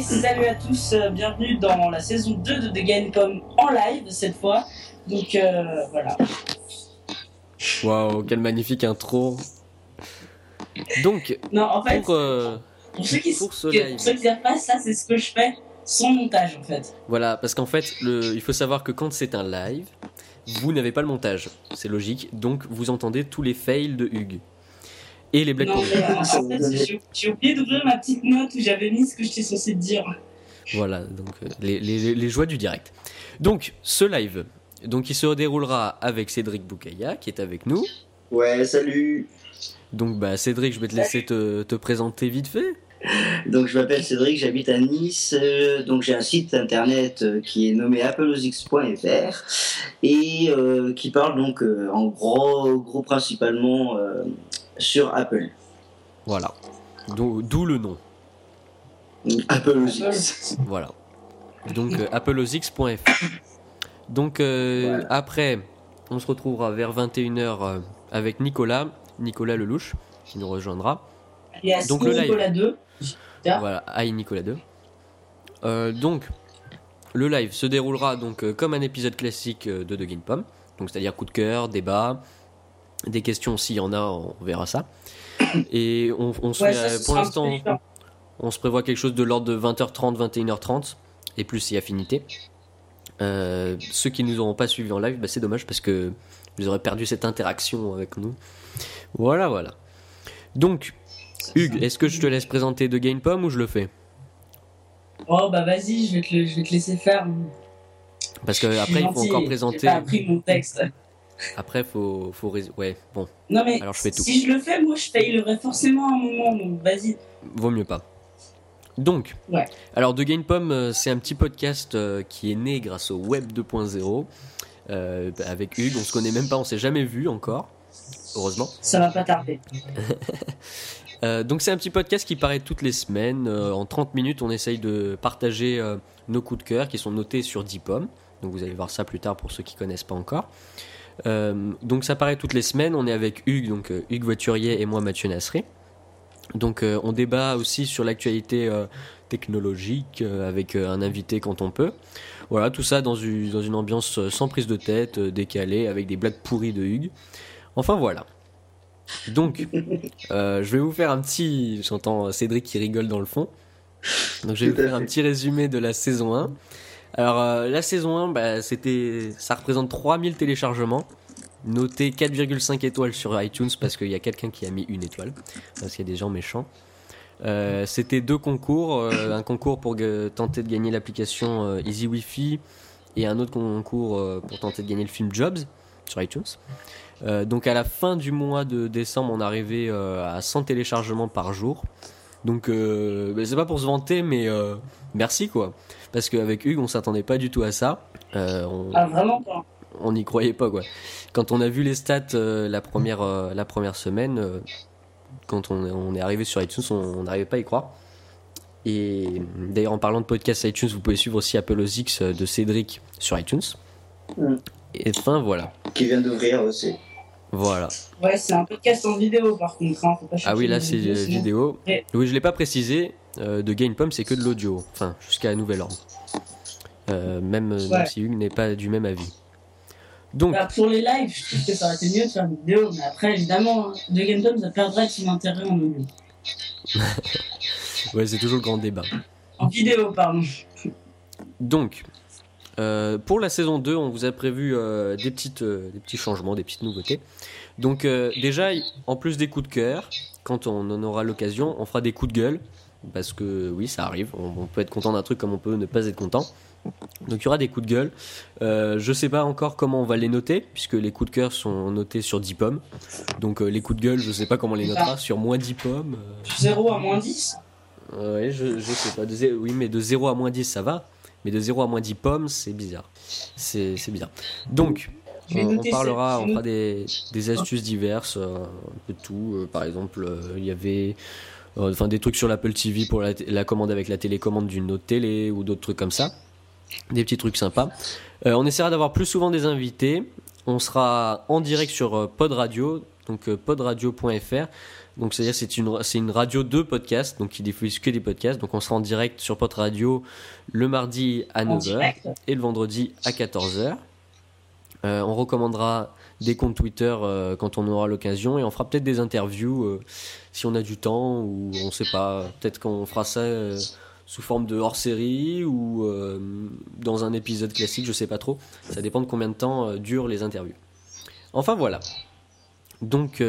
Et salut à tous, euh, bienvenue dans la saison 2 de The Game en live cette fois. Donc euh, voilà. Waouh, quelle magnifique intro. Donc, Non, en fait, pour, euh, pour ceux qui pour ce que- live. pour ceux qui savent pas, ça c'est ce que je fais sans montage en fait. voilà, parce qu'en fait, le, il faut savoir que quand c'est un live, vous n'avez pas le montage. C'est logique. Donc, vous entendez tous les fails de Hugues. Et les euh, en fait, j'ai oublié d'ouvrir ma petite note où j'avais mis ce que j'étais censé dire. Voilà, donc euh, les, les- les joies du direct. Donc, ce live, donc il se déroulera avec Cédric Boukaya, qui est avec nous. Ouais, salut. Donc, bah, Cédric, je vais te laisser te, te présenter vite fait. Donc je m'appelle Cédric, j'habite à Nice. euh, donc j'ai un site internet euh, qui est nommé applosx.fr et euh, qui parle donc euh, en gros, gros principalement euh, sur Apple. Voilà. D'où d'où le nom. Donc, Applosx. Voilà. Donc euh, appleosx.fr. Donc euh, Voilà. après, on se retrouvera vers 21h euh, avec Nicolas, Nicolas Lelouch, qui nous rejoindra. Et à Donc, le live. Nicolas 2. Ah. Voilà, hi Nicolas 2. Euh, donc, le live se déroulera donc euh, comme un épisode classique euh, de The Game Pom. Donc, c'est-à-dire coup de cœur, débat, des questions s'il y en a, on verra ça. Et on, on se Ouais, fait, ça, ce pour l'instant, on se prévoit quelque chose de l'ordre de 20h30, 21h30, et plus si affinité. Euh, ceux qui nous auront pas suivis en live, bah, c'est dommage parce que vous aurez perdu cette interaction avec nous. Voilà, voilà. Donc, Hugues, est-ce que je te laisse présenter de Game Pom ou je le fais? Oh bah vas-y, je vais te, le- je vais te laisser faire. Parce que après, il faut encore J'ai présenter. pas appris mon texte. Après, faut, faut ouais, bon, Non mais Alors, je fais tout. si je le fais, moi je failerai forcément un moment. Donc vas-y. vaut mieux pas. Donc, Ouais. alors de Game Pom, euh, c'est un petit podcast euh, qui est né grâce au Web 2.0 euh, avec Hugues. On se connaît même pas, on s'est jamais vu encore, heureusement. Ça va pas tarder. Euh, donc c'est un petit podcast qui paraît toutes les semaines. Euh, en 30 minutes, on essaye de partager nos coups de cœur qui sont notés sur 10 pommes. Donc vous allez voir ça plus tard pour ceux qui connaissent pas encore. Euh, donc ça paraît toutes les semaines. On est avec Hugues, donc euh, Hugues Voiturier et moi Mathieu Nasri. Donc euh, on débat aussi sur l'actualité euh, technologique avec un invité quand on peut. Voilà, tout ça dans une, dans une ambiance sans prise de tête, décalée, avec des blagues pourries de Hugues. Enfin voilà. Donc, je vais vous faire un petit. J'entends Cédric qui rigole dans le fond. Donc, je vais vous faire un petit résumé de la saison 1. Alors, euh, la saison 1, bah, c'était, ça représente 3000 téléchargements. Noté 4,5 étoiles sur iTunes parce qu'il y a quelqu'un qui a mis une étoile. Parce qu'il y a des gens méchants. Euh, c'était deux concours. euh, un concours pour tenter de gagner l'application Easy Wi-Fi et un autre concours pour tenter de gagner le film Jobs sur iTunes. Donc à la fin du mois de décembre, on arrivait à 100 téléchargements par jour. Donc euh, bah, c'est pas pour se vanter, mais euh, merci quoi. Parce qu'avec Hugues, on s'attendait pas du tout à ça. Euh, on, Ah vraiment pas. on n'y croyait pas quoi. Quand on a vu les stats euh, la première euh, la première semaine, euh, quand on, est- on est arrivé sur iTunes, on n'arrivait pas à y croire. Et d'ailleurs en parlant de podcast iTunes, vous pouvez suivre aussi Apple OS de Cédric sur iTunes. Mm. Et enfin voilà, Qui vient d'ouvrir aussi. Voilà. Ouais, c'est un podcast en vidéo par contre. Hein. Faut pas Ah oui, là c'est euh, vidéo. Ouais. Oui, je l'ai pas précisé. euh, de Gamepom, c'est que de l'audio. Enfin, jusqu'à nouvel ordre. Euh, même, Ouais. si Hugues n'est pas du même avis. Donc, Bah, pour les lives, je trouve que ça aurait été mieux de faire une vidéo, mais après, évidemment, hein, de Game Tom, ça perdrait de son intérêt en audio. ouais, c'est toujours le grand débat. En vidéo, pardon. Donc, euh, pour la saison 2, on vous a prévu euh, des, petites, euh, des petits changements, des petites nouveautés. Donc, déjà, en plus des coups de cœur, quand on en aura l'occasion, on fera des coups de gueule. Parce que oui, ça arrive. On, on peut être content d'un truc comme on peut ne pas être content. Donc, il y aura des coups de gueule. Je sais pas encore comment on va les noter, puisque les coups de cœur sont notés sur 10 pommes. Donc, les coups de gueule, je sais pas comment on les notera. Sur moins 10 pommes. euh, 0 à moins 10 Ouais, je, je sais pas. De oui, mais de 0 à moins 10, ça va. Mais de 0 à moins 10 pommes, c'est bizarre. C'est bizarre. Donc, on, parlera, on fera des, des astuces diverses, euh, un peu de tout. Euh, par exemple, euh, il y avait enfin, des trucs sur l'Apple TV pour la, commande avec la télécommande d'une autre télé ou d'autres trucs comme ça. Des petits trucs sympas. Euh, on essaiera d'avoir plus souvent des invités. On sera en direct sur Pod Radio. donc podradio.fr. Donc c'est-à-dire c'est une c'est une radio de podcast, donc qui diffuse que des podcasts. Donc on sera en direct sur Pod Radio le mardi à En 9h direct. et le vendredi à 14h. Euh, on recommandera des comptes Twitter euh, quand on aura l'occasion et on fera peut-être des interviews euh, si on a du temps ou on sait pas. Peut-être qu'on fera ça sous forme de hors-série ou dans un épisode classique, je sais pas trop. Ça dépend de combien de temps durent les interviews. Enfin voilà. Donc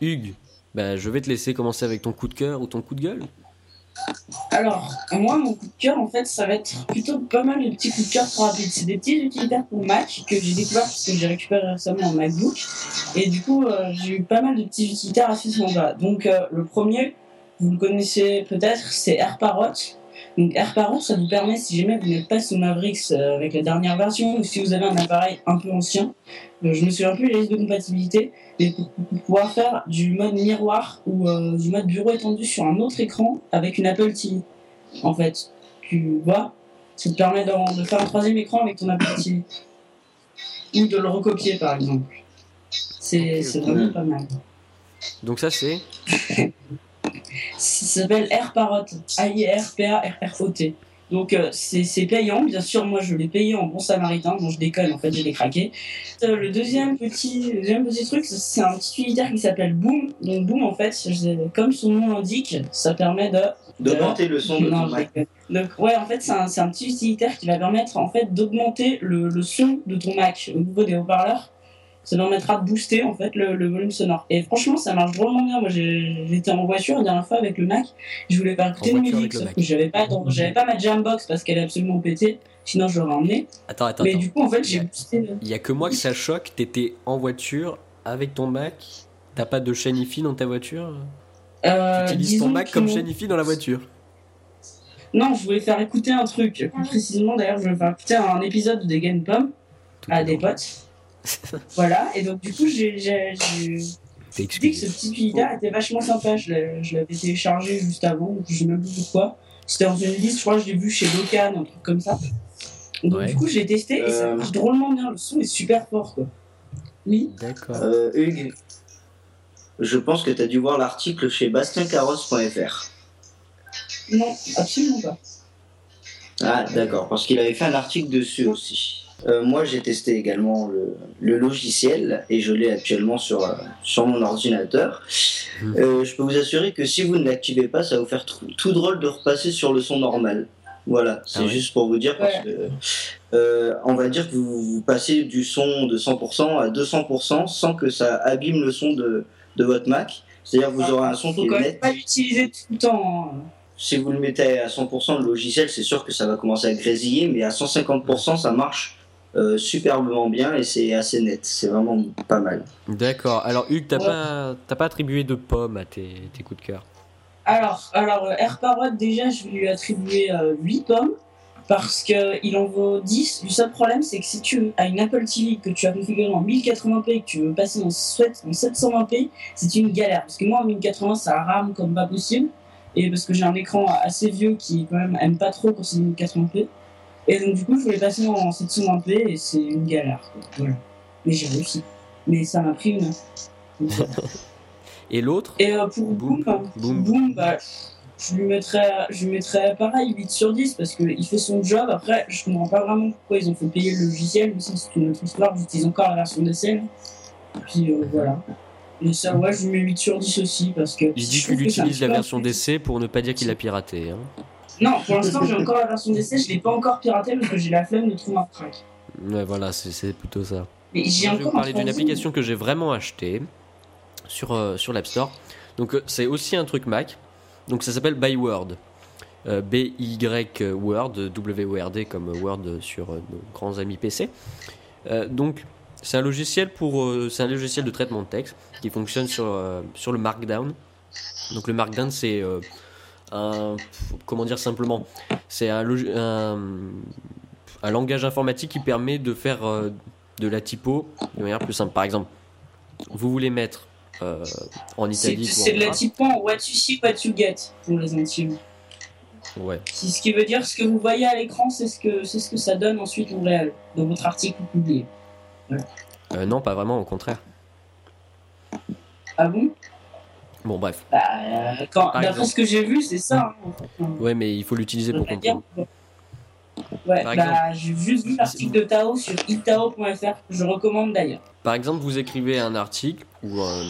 Hugues, bah, je vais te laisser commencer avec ton coup de cœur ou ton coup de gueule. Alors, moi, mon coup de cœur, en fait, ça va être plutôt pas mal de petits coups de cœur trop rapides. C'est des petits utilitaires pour Mac que j'ai découvert parce que j'ai récupéré récemment un MacBook. Et du coup, euh, j'ai eu pas mal de petits utilitaires à ce moment-là. Donc, euh, le premier, vous le connaissez peut-être, c'est AirParrot. Donc, AirParrot, ça vous permet, si jamais vous n'êtes pas sous Mavericks euh, avec la dernière version ou si vous avez un appareil un peu ancien, euh, je me souviens plus les listes de compatibilité, mais pour, pour pouvoir faire du mode miroir ou euh, du mode bureau étendu sur un autre écran avec une Apple TV. En fait, tu vois, ça te permet de faire un troisième écran avec ton Apple TV. Ou de le recopier par exemple. C'est vraiment pas mal. Donc ça c'est Ça s'appelle AirParrot. A-I-R-P-A-R-R-O-T. Donc euh, c'est payant, bien sûr, moi je l'ai payé en bon samaritain, bon je déconne, en fait je l'ai craqué. Euh, le deuxième petit, deuxième petit truc, c'est un petit utilitaire qui s'appelle Boom. Donc Boom en fait, comme son nom l'indique, ça permet de... D'augmenter le son de Non, ton Mac. Donc ouais, en fait c'est un, un petit utilitaire qui va permettre en fait d'augmenter le, le son de ton Mac au niveau des haut-parleurs. Ça permettra de booster en fait le, le volume sonore. Et franchement, ça marche vraiment bien. Moi, j'étais en voiture la dernière fois avec le Mac. Je voulais pas écouter de musique, sauf que j'avais pas, dans- j'avais pas ma Jambox parce qu'elle est absolument pétée. Sinon, je l'aurais emmené. Attends, attends, Mais attends. du coup, en fait, j'ai boosté. le- Il y a que moi que ça choque. T'étais en voiture avec ton Mac. T'as pas de chaîne IFI dans ta voiture? Euh, Tu utilises ton Mac comme chaîne IFI dans la voiture? Non, je voulais faire écouter un truc. Plus précisément, d'ailleurs, je voulais faire écouter un épisode de Game Tout à des potes. voilà. Et donc, du coup, j'ai j'ai- j'ai- dis que ce petit utilitaire était vachement sympa. Je l'avais téléchargé juste avant, donc je sais même plus pourquoi. C'était dans une liste, je crois que je l'ai vu chez Locan, un truc comme ça. Donc Ouais. du coup, je l'ai testé et ça Euh. marche drôlement bien. Le son est super fort, quoi. Oui. D'accord. Euh, Hugues, je pense que tu as dû voir l'article chez bastiencarros.fr. Non, absolument pas. Ah, d'accord, parce qu'il avait fait un article dessus aussi. Euh, moi, j'ai testé également le, le logiciel et je l'ai actuellement sur, euh, sur mon ordinateur. Mhm. Euh, je peux vous assurer que si vous ne l'activez pas, ça va vous faire tout, tout drôle de repasser sur le son normal. Voilà, c'est Ah ouais juste pour vous dire parce Ouais. que euh, on va dire que vous, vous passez du son de 100% à 200% sans que ça abîme le son de, de votre Mac. C'est-à-dire que vous aurez un son Faut qui est net. pas l'utiliser tout le temps. hein. Si vous le mettez à 100% le logiciel, c'est sûr que ça va commencer à grésiller, mais à 150% ça marche euh, superbement bien et c'est assez net. C'est vraiment pas mal. D'accord. Alors Hugues, t'as Ouais. pas, t'as pas attribué de pommes à tes, tes coups de cœur? Alors, alors euh, AirParrot, déjà, je vais lui attribuer euh, 8 pommes parce qu'il en vaut 10. Le seul problème, c'est que si tu as une Apple TV que tu as configurée en 1080p et que tu veux passer en 720p, c'est une galère. Parce que moi, en 1080, ça rame comme pas possible. Et parce que j'ai un écran assez vieux qui, quand même, aime pas trop quand c'est 1080p. Et donc, du coup, je voulais passer en 720p et c'est une galère. quoi. Voilà. Mais j'ai réussi. Mais ça m'a pris une. Et l'autre? Et euh, pour Boom. Boom, Boom. Boom, bah, je lui mettrais, je lui mettrais pareil 8 sur 10 parce qu'il fait son job. Après, je comprends pas vraiment pourquoi ils ont fait payer le logiciel, mais ça c'est une autre histoire. J'utilise encore la version d'essai. Puis euh, voilà. Et ça, ouais, je lui mets 8 sur 10 aussi parce que. Il dit qu'il utilise la version d'essai pour ne pas dire qu'il a piraté. hein. Non, pour l'instant j'ai encore la version d'essai, je l'ai pas encore piraté parce que j'ai la flemme de trouver un crack. Ouais, voilà, c'est, plutôt ça. Mais j'ai Moi, je vais vous encore parler un d'une application que j'ai vraiment achetée sur, euh, sur l'App Store. Donc euh, c'est aussi un truc Mac. Donc ça s'appelle Byword. Euh, B-Y Word, W-O-R-D comme Word sur euh, nos grands amis PC. Euh, donc c'est un logiciel pour euh, c'est un logiciel de traitement de texte qui fonctionne sur, euh, sur le Markdown. Donc le Markdown c'est euh, un comment dire simplement c'est un, logi- un, un langage informatique qui permet de faire euh, de la typo de manière plus simple. Par exemple, vous voulez mettre euh, en ou c'est de la typo en what you see, what you get pour les intimes. Ouais. C'est ce qui veut dire ce que vous voyez à l'écran, c'est ce que c'est ce que ça donne ensuite en réel dans votre article publié. Euh, non, pas vraiment, au contraire. Ah bon? Bon, bref. Bah, euh, quand- d'après exemple. ce que j'ai vu, c'est ça. hein, en fait. Ouais, mais il faut l'utiliser pour comprendre. Ouais, Par bah, j'ai juste vu l'article de Tao sur itao.fr, que je recommande d'ailleurs. Par exemple, vous écrivez un article ou un,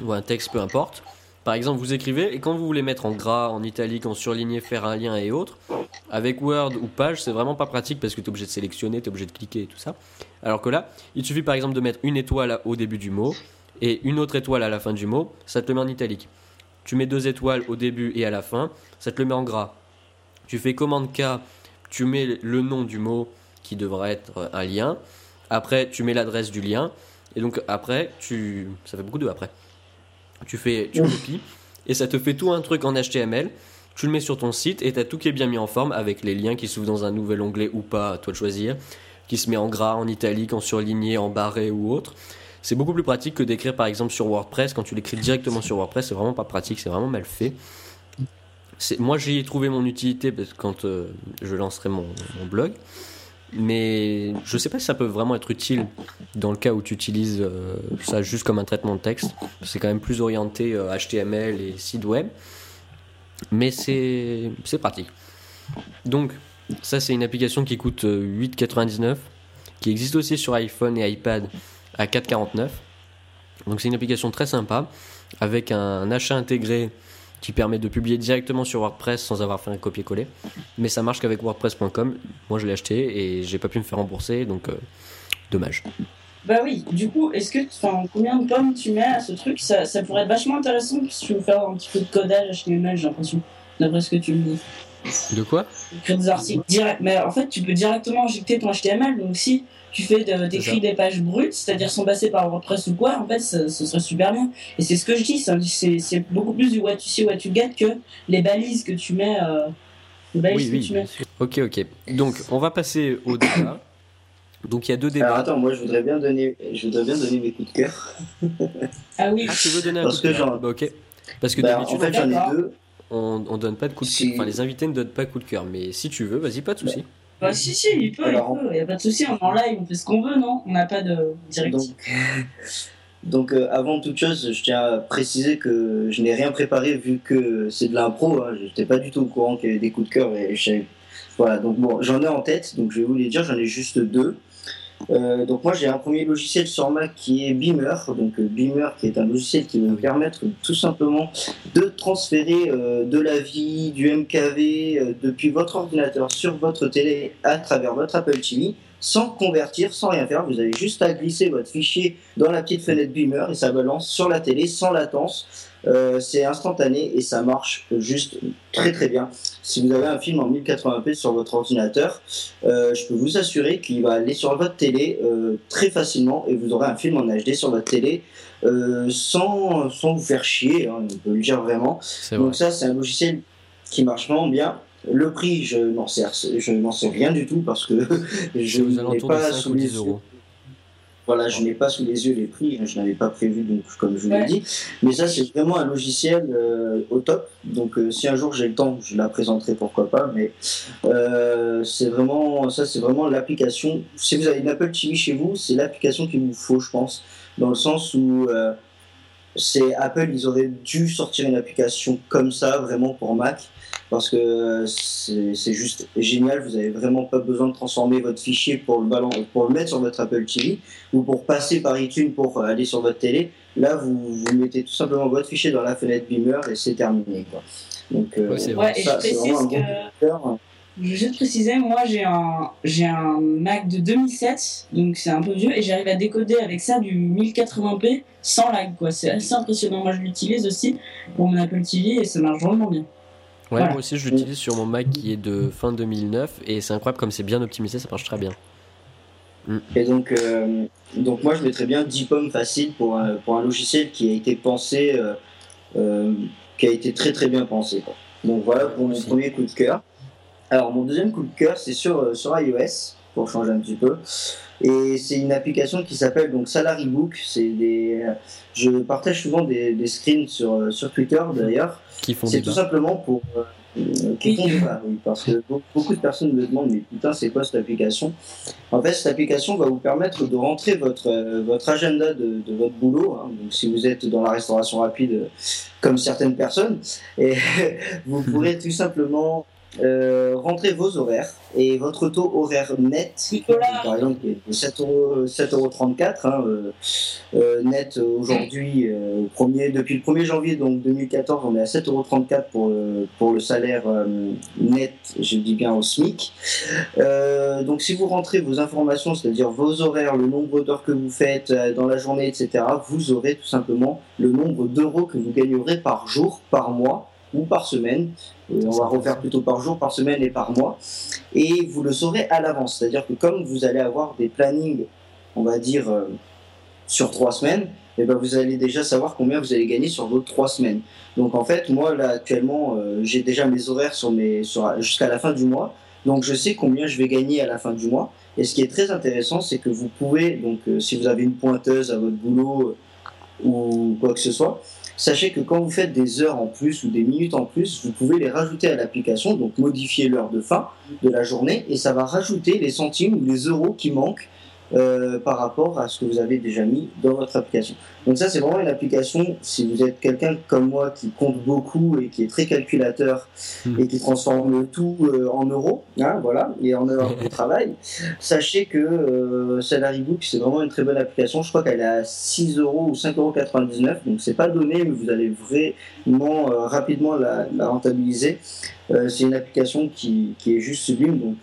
ou un texte, peu importe. Par exemple, vous écrivez et quand vous voulez mettre en gras, en italique, en surligné, faire un lien et autres, avec Word ou Page, c'est vraiment pas pratique parce que tu es obligé de sélectionner, tu es obligé de cliquer et tout ça. Alors que là, il suffit par exemple de mettre une étoile au début du mot et une autre étoile à la fin du mot, ça te le met en italique. Tu mets deux étoiles au début et à la fin, ça te le met en gras. Tu fais commande K, tu mets le nom du mot qui devrait être un lien. Après, tu mets l'adresse du lien. Et donc après, tu... ça fait beaucoup de après. Tu fais, tu copies et ça te fait tout un truc en HTML. Tu le mets sur ton site et tu as tout qui est bien mis en forme avec les liens qui s'ouvrent dans un nouvel onglet ou pas, à toi de choisir, qui se met en gras, en italique, en surligné, en barré ou autre. C'est beaucoup plus pratique que d'écrire par exemple sur WordPress. Quand tu l'écris directement sur WordPress, c'est vraiment pas pratique, c'est vraiment mal fait. Moi, j'y ai trouvé mon utilité parce que quand euh, je lancerai mon, blog. Mais je sais pas si ça peut vraiment être utile dans le cas où tu utilises euh, ça juste comme un traitement de texte. C'est quand même plus orienté euh, HTML et site web. Mais c'est pratique. Donc, ça, c'est une application qui coûte euh, 8,99, qui existe aussi sur iPhone et iPad à 4,49. Donc, c'est une application très sympa avec un achat intégré qui permet de publier directement sur WordPress sans avoir fait un copier-coller. Mais ça marche qu'avec WordPress.com. Moi, je l'ai acheté et j'ai pas pu me faire rembourser, donc euh, dommage. Bah oui, du coup, est-ce que, enfin, combien de pommes tu mets à ce truc? Ça, ça pourrait être vachement intéressant si tu veux faire un petit peu de codage HTML, j'ai l'impression, d'après ce que tu me dis. De quoi? Écrire des articles direct, mais en fait, tu peux directement injecter ton HTML, donc si tu fais de, t'écris des pages brutes, c'est-à-dire sans passer par WordPress ou quoi, en fait, ça- ce serait super bien. Et c'est ce que je dis, c'est c'est beaucoup plus du what you see, what you get que les balises que tu mets. euh, les balises Oui, que oui. tu mets. Ok, ok. Donc, on va passer au débat. Donc, il y a deux Alors débats. attends, moi je voudrais bien donner, je voudrais bien donner mes coups de cœur. Ah oui, Ah, tu veux donner un Parce coup de que cœur j'en- Bah, ok. Parce que Bah, d'habitude, en fait j'en ai deux. on, on donne pas de coup de Si- cœur. Enfin, les invités ne donnent pas coup de cœur. Mais si tu veux, vas-y, pas de souci. bah si, si, il peut, Alors, il peut, y a pas de souci, on est en live, on fait ce qu'on veut, non? On n'a pas de directive. Donc, donc euh, avant toute chose, je tiens à préciser que je n'ai rien préparé vu que c'est de l'impro. Hein, je n'étais pas du tout au courant qu'il y avait des coups de cœur et je savais- Voilà, donc bon, j'en ai en tête, donc je vais vous les dire, j'en ai juste deux. Euh, donc moi j'ai un premier logiciel sur Mac qui est Beamer, donc euh, Beamer qui est un logiciel qui va me permettre tout simplement de transférer euh, de la vie, du MKV euh, depuis votre ordinateur sur votre télé à travers votre Apple TV sans convertir, sans rien faire. Vous avez juste à glisser votre fichier dans la petite fenêtre Beamer et ça balance sur la télé sans latence. Euh, c'est instantané et ça marche juste très très bien. Si vous avez un film en 1080p sur votre ordinateur, euh, je peux vous assurer qu'il va aller sur votre télé euh, très facilement et vous aurez un film en HD sur votre télé sans, sans vous faire chier, hein, on peut le dire vraiment. Vrai. Donc ça, c'est un logiciel qui marche vraiment bien. Le prix, je n'en sais, je n'en sais rien du tout parce que je n'ai pas 5 sous ou les 10 yeux. euros. Voilà, je n'ai pas sous les yeux les prix, je n'avais pas prévu, donc comme je vous l'ai dit. Mais ça, c'est vraiment un logiciel euh, au top. Donc, euh, si un jour j'ai le temps, je la présenterai, pourquoi pas. Mais euh, c'est vraiment, ça, c'est vraiment l'application. Si vous avez une Apple TV chez vous, c'est l'application qu'il vous faut, je pense, dans le sens où c'est Apple, ils auraient dû sortir une application comme ça, vraiment pour Mac. Parce que c'est c'est juste génial, vous n'avez vraiment pas besoin de transformer votre fichier pour le, ballon, pour le mettre sur votre Apple TV ou pour passer par iTunes pour aller sur votre télé. Là, vous, vous mettez tout simplement votre fichier dans la fenêtre Beamer et c'est terminé. Quoi. Donc, euh, Ouais, c'est vrai. Ouais, et ça, précise que. bon. Je veux juste préciser, moi j'ai un, j'ai un Mac de 2007, donc c'est un peu vieux, et j'arrive à décoder avec ça du 1080p sans lag, quoi. C'est assez impressionnant. Moi je l'utilise aussi pour mon Apple TV et ça marche vraiment bien. Ouais, moi aussi, je l'utilise sur mon Mac qui est de fin 2009 et c'est incroyable comme c'est bien optimisé, ça marche très bien. Et donc, euh, donc moi, je mettrais bien 10 pommes facile pour un, pour un logiciel qui a été pensé, euh, euh, qui a été très très bien pensé. quoi. Donc voilà pour mon Aussi. premier coup de cœur. Alors mon deuxième coup de cœur, c'est sur, sur iOS, pour changer un petit peu. Et c'est une application qui s'appelle donc Salary Book. C'est des, euh, je partage souvent des, des screens sur, euh, sur Twitter d'ailleurs. Qui font C'est tout simplement pour, euh, qui pas, oui, parce que beaucoup de personnes me demandent mais putain c'est quoi cette application? En fait cette application va vous permettre de rentrer votre, votre agenda de, de votre boulot, hein. donc si vous êtes dans la restauration rapide comme certaines personnes, et vous pourrez tout simplement euh, rentrez vos horaires et votre taux horaire net, par exemple, est 7,34 euros, 7 euros hein, euh, euh, net aujourd'hui, premier, depuis le 1er janvier donc 2014, on est à 7,34 euros pour, pour le salaire net, je dis bien au SMIC. donc si vous rentrez vos informations, c'est-à-dire vos horaires, le nombre d'heures que vous faites dans la journée, etc., vous aurez tout simplement le nombre d'euros que vous gagnerez par jour, par mois ou par semaine. on va refaire plutôt par jour, par semaine et par mois. Et vous le saurez à l'avance. C'est-à-dire que comme vous allez avoir des plannings, on va dire, euh, sur trois semaines, eh ben vous allez déjà savoir combien vous allez gagner sur vos trois semaines. Donc en fait, moi là actuellement, euh, j'ai déjà mes horaires sur, jusqu'à la fin du mois. Donc je sais combien je vais gagner à la fin du mois. Et ce qui est très intéressant, c'est que vous pouvez, donc euh, si vous avez une pointeuse à votre boulot ou quoi que ce soit, Sachez que quand vous faites des heures en plus ou des minutes en plus, vous pouvez les rajouter à l'application, donc modifier l'heure de fin de la journée, et ça va rajouter les centimes ou les euros qui manquent euh, par rapport à ce que vous avez déjà mis dans votre application. Donc ça, c'est vraiment une application, si vous êtes quelqu'un comme moi qui compte beaucoup et qui est très calculateur hmm. et qui transforme tout euh, en euros, hein, voilà, et en heures de travail, sachez que euh, Salary Book, c'est vraiment une très bonne application. Je crois qu'elle est à 6 euros ou 5,99 euros, donc c'est pas donné, mais vous allez vraiment rapidement la, la rentabiliser. c'est une application qui, qui est juste sublime, donc euh,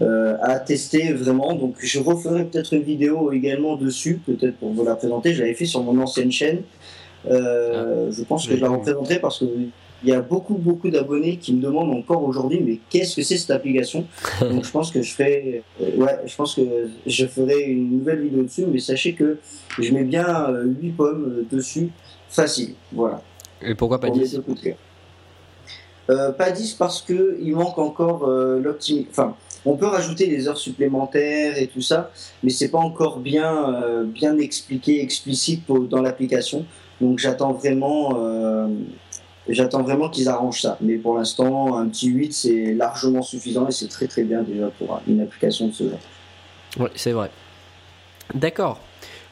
à tester vraiment. Donc je referai peut-être une vidéo également dessus, peut-être pour vous la présenter. Je l'avais fait sur mon ancienne chaîne. Euh, ah, je pense que je la représenterai parce que il y a beaucoup beaucoup d'abonnés qui me demandent encore aujourd'hui mais qu'est-ce que c'est cette application? Donc je pense que je ferai euh, ouais je pense que je ferai une nouvelle vidéo dessus mais sachez que je mets bien 8 pommes dessus facile voilà et pourquoi pas 10 pas 10 parce que il manque encore l'optimisation enfin on peut rajouter des heures supplémentaires et tout ça, mais c'est pas encore bien, euh, bien expliqué, explicite dans l'application. Donc j'attends vraiment, euh, j'attends vraiment qu'ils arrangent ça. Mais pour l'instant, un petit 8, c'est largement suffisant et c'est très très bien déjà pour une application de ce genre. Oui, c'est vrai. D'accord.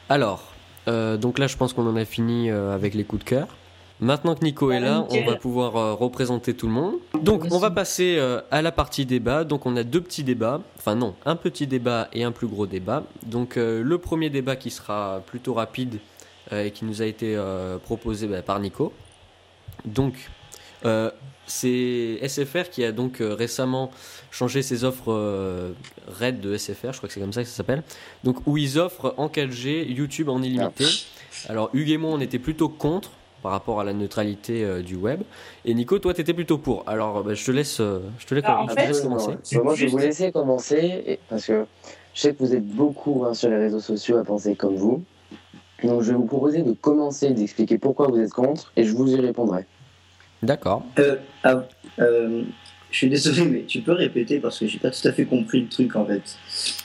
Alors, euh, donc là, je pense qu'on en a fini avec les coups de cœur. Maintenant que Nico est là, on va pouvoir euh, représenter tout le monde. Donc, on va passer euh, à la partie débat. Donc, on a deux petits débats. Enfin, non, un petit débat et un plus gros débat. Donc, euh, le premier débat qui sera plutôt rapide et qui nous a été proposé bah, par Nico. Donc, c'est SFR qui a donc récemment changé ses offres RAID de SFR, je crois que c'est comme ça que ça s'appelle. Donc, où ils offrent en 4G YouTube en illimité. Ah. Alors, Hugues et moi, on était plutôt contre par rapport à la neutralité euh, du web. Et Nico, toi, tu étais plutôt pour. Alors, bah, je te laisse, euh, je te laisse, ah, commencer. moi, je vais vous laisser commencer parce que je sais que vous êtes beaucoup hein, sur les réseaux sociaux à penser comme vous. Donc, je vais vous proposer de commencer d'expliquer pourquoi vous êtes contre et je vous y répondrai. D'accord. Euh, ah, je suis désolé, mais tu peux répéter parce que j'ai pas tout à fait compris le truc en fait.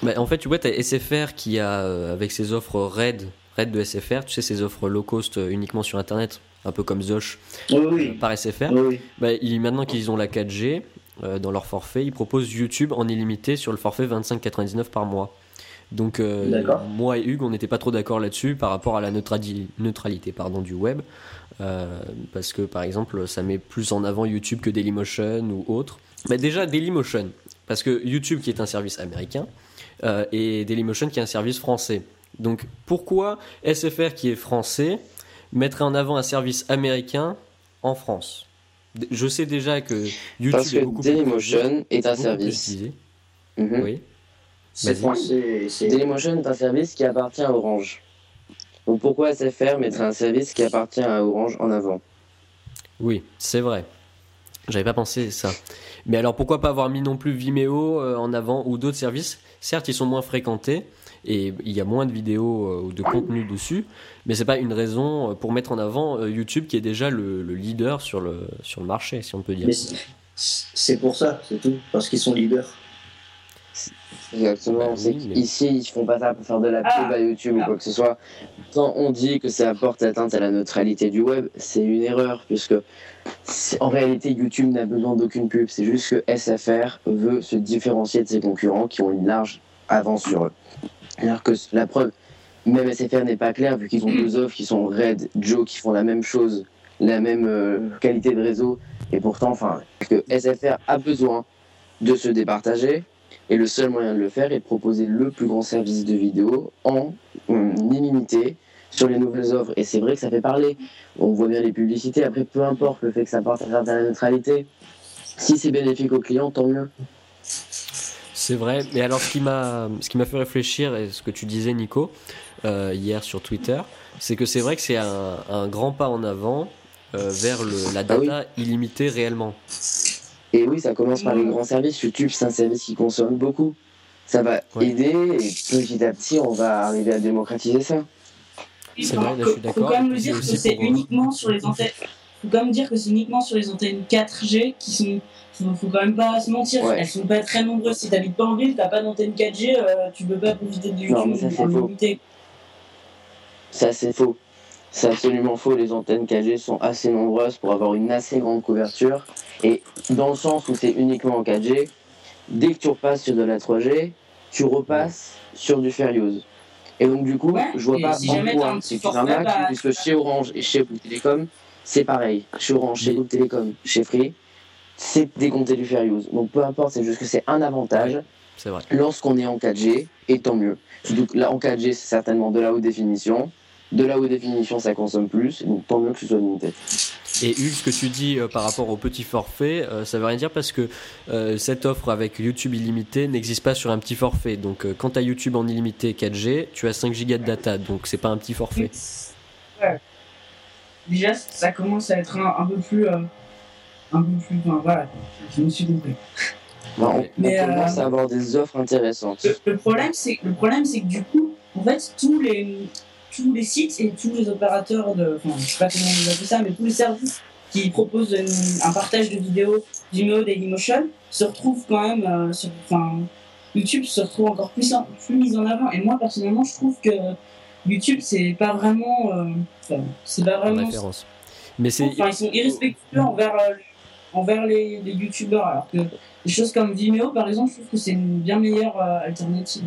Bah, en fait, tu vois, tu as SFR qui a, avec ses offres RAID, RAID de SFR, tu sais, ces offres low cost euh, uniquement sur Internet, un peu comme Zosh euh, par SFR. Bah, maintenant qu'ils ont la 4G euh, dans leur forfait, ils proposent YouTube en illimité sur le forfait 25,99 par mois. Donc moi et Hugues, on n'était pas trop d'accord là-dessus par rapport à la neutralité pardon, du web. parce que par exemple, ça met plus en avant YouTube que Dailymotion ou autre. Mais déjà Dailymotion, parce que YouTube qui est un service américain et Dailymotion qui est un service français. Donc pourquoi SFR qui est français mettrait en avant un service américain en France? Je sais déjà que YouTube Parce que est beaucoup Dailymotion est un service. Mhm. Oui. Dailymotion est un service qui appartient à Orange. Donc pourquoi SFR mettrait un service qui appartient à Orange en avant? Oui, c'est vrai. J'avais pas pensé ça. Mais alors pourquoi pas avoir mis non plus Vimeo euh, en avant ou d'autres services? Certes, ils sont moins fréquentés, et il y a moins de vidéos euh, ou de contenu dessus, mais c'est pas une raison euh, pour mettre en avant euh, YouTube qui est déjà le, leader sur le, sur le marché, si on peut dire. c'est pour ça, c'est tout, parce qu'ils sont leaders. Exactement, Bah c'est oui, mais- qu'ici ils font pas ça pour faire de la Ah. pub à YouTube ou Ah. quoi que ce soit. Quand on dit que ça apporte atteinte à la neutralité du web, c'est une erreur puisque en réalité YouTube n'a besoin d'aucune pub, c'est juste que SFR veut se différencier de ses concurrents qui ont une large avance sur eux. Alors que la preuve, même SFR n'est pas clair vu qu'ils ont deux offres qui sont Red, Joe qui font la même chose, la même euh, qualité de réseau et pourtant, enfin, que SFR a besoin de se départager. Et le seul moyen de le faire est de proposer le plus grand service de vidéo en hum, illimité sur les nouvelles offres. Et c'est vrai que ça fait parler. On voit bien les publicités. Après, peu importe le fait que ça porte à la neutralité. Si c'est bénéfique aux clients, tant mieux. C'est vrai, mais alors ce qui m'a ce qui m'a fait réfléchir et ce que tu disais Nico euh, hier sur Twitter, c'est que c'est vrai que c'est un, un grand pas en avant euh, vers le, la Ah oui. data illimitée réellement. Et oui, ça commence par les grands services. YouTube, c'est un service qui consomme beaucoup. Ça va Ouais. aider et petit à petit, on va arriver à démocratiser ça. C'est vrai, là, je suis d'accord. Faut quand même dire que c'est uniquement sur les antennes. Faut quand même dire que c'est uniquement sur les antennes 4G qui sont. Faut, faut quand même pas se mentir. Ouais. Elles sont pas très nombreuses. Si t'habites pas en ville, t'as pas d'antenne 4G, euh, tu peux pas profiter de YouTube Non, mais ça, c'est faux. Ça, c'est faux. C'est absolument faux. Les antennes 4G sont assez nombreuses pour avoir une assez grande couverture. Et dans le sens où c'est uniquement en 4G, dès que tu repasses sur de la 3G, tu repasses sur du fair use. Et donc, du coup, Ouais, je vois pas si en quoi un c'est une arnaque, puisque chez Orange et chez Bouygues Télécom, c'est pareil. Chez Orange, chez Bouygues Télécom, chez Free, c'est décompté du fair use. Donc, peu importe, c'est juste que c'est un avantage C'est vrai. lorsqu'on est en 4G, et tant mieux. Que là, en 4G, c'est certainement de la haute définition. De la haute définition, ça consomme plus, donc tant mieux que ce soit limité. Et Hugues, ce que tu dis euh, par rapport au petit forfait, euh, ça veut rien dire parce que euh, cette offre avec YouTube illimité n'existe pas sur un petit forfait. Donc euh, quand tu as YouTube en illimité 4G, tu as 5 gigas de data, donc c'est pas un petit forfait. Ouais. Déjà, ça commence à être un, un peu plus. euh, un peu plus. Enfin, voilà, je me suis compris. Bon, on, Ouais. on Mais, commence euh, à avoir des offres intéressantes. Le, problème, c'est le problème, c'est que du coup, en fait, tous les tous les sites et tous les opérateurs de, enfin, je sais pas comment on appelle ça, mais tous les services qui proposent une- un partage de vidéos Vimeo, Dailymotion se retrouvent quand même, euh, sur, enfin, YouTube se retrouve encore plus plus mis en avant. Et moi, personnellement, je trouve que YouTube, c'est pas vraiment, euh, enfin, c'est pas En vraiment référence. Mais c'est Enfin, ils sont irrespectueux envers, euh, envers les, les youtubeurs, alors que des choses comme Vimeo, par exemple, je trouve que c'est une bien meilleure euh, alternative.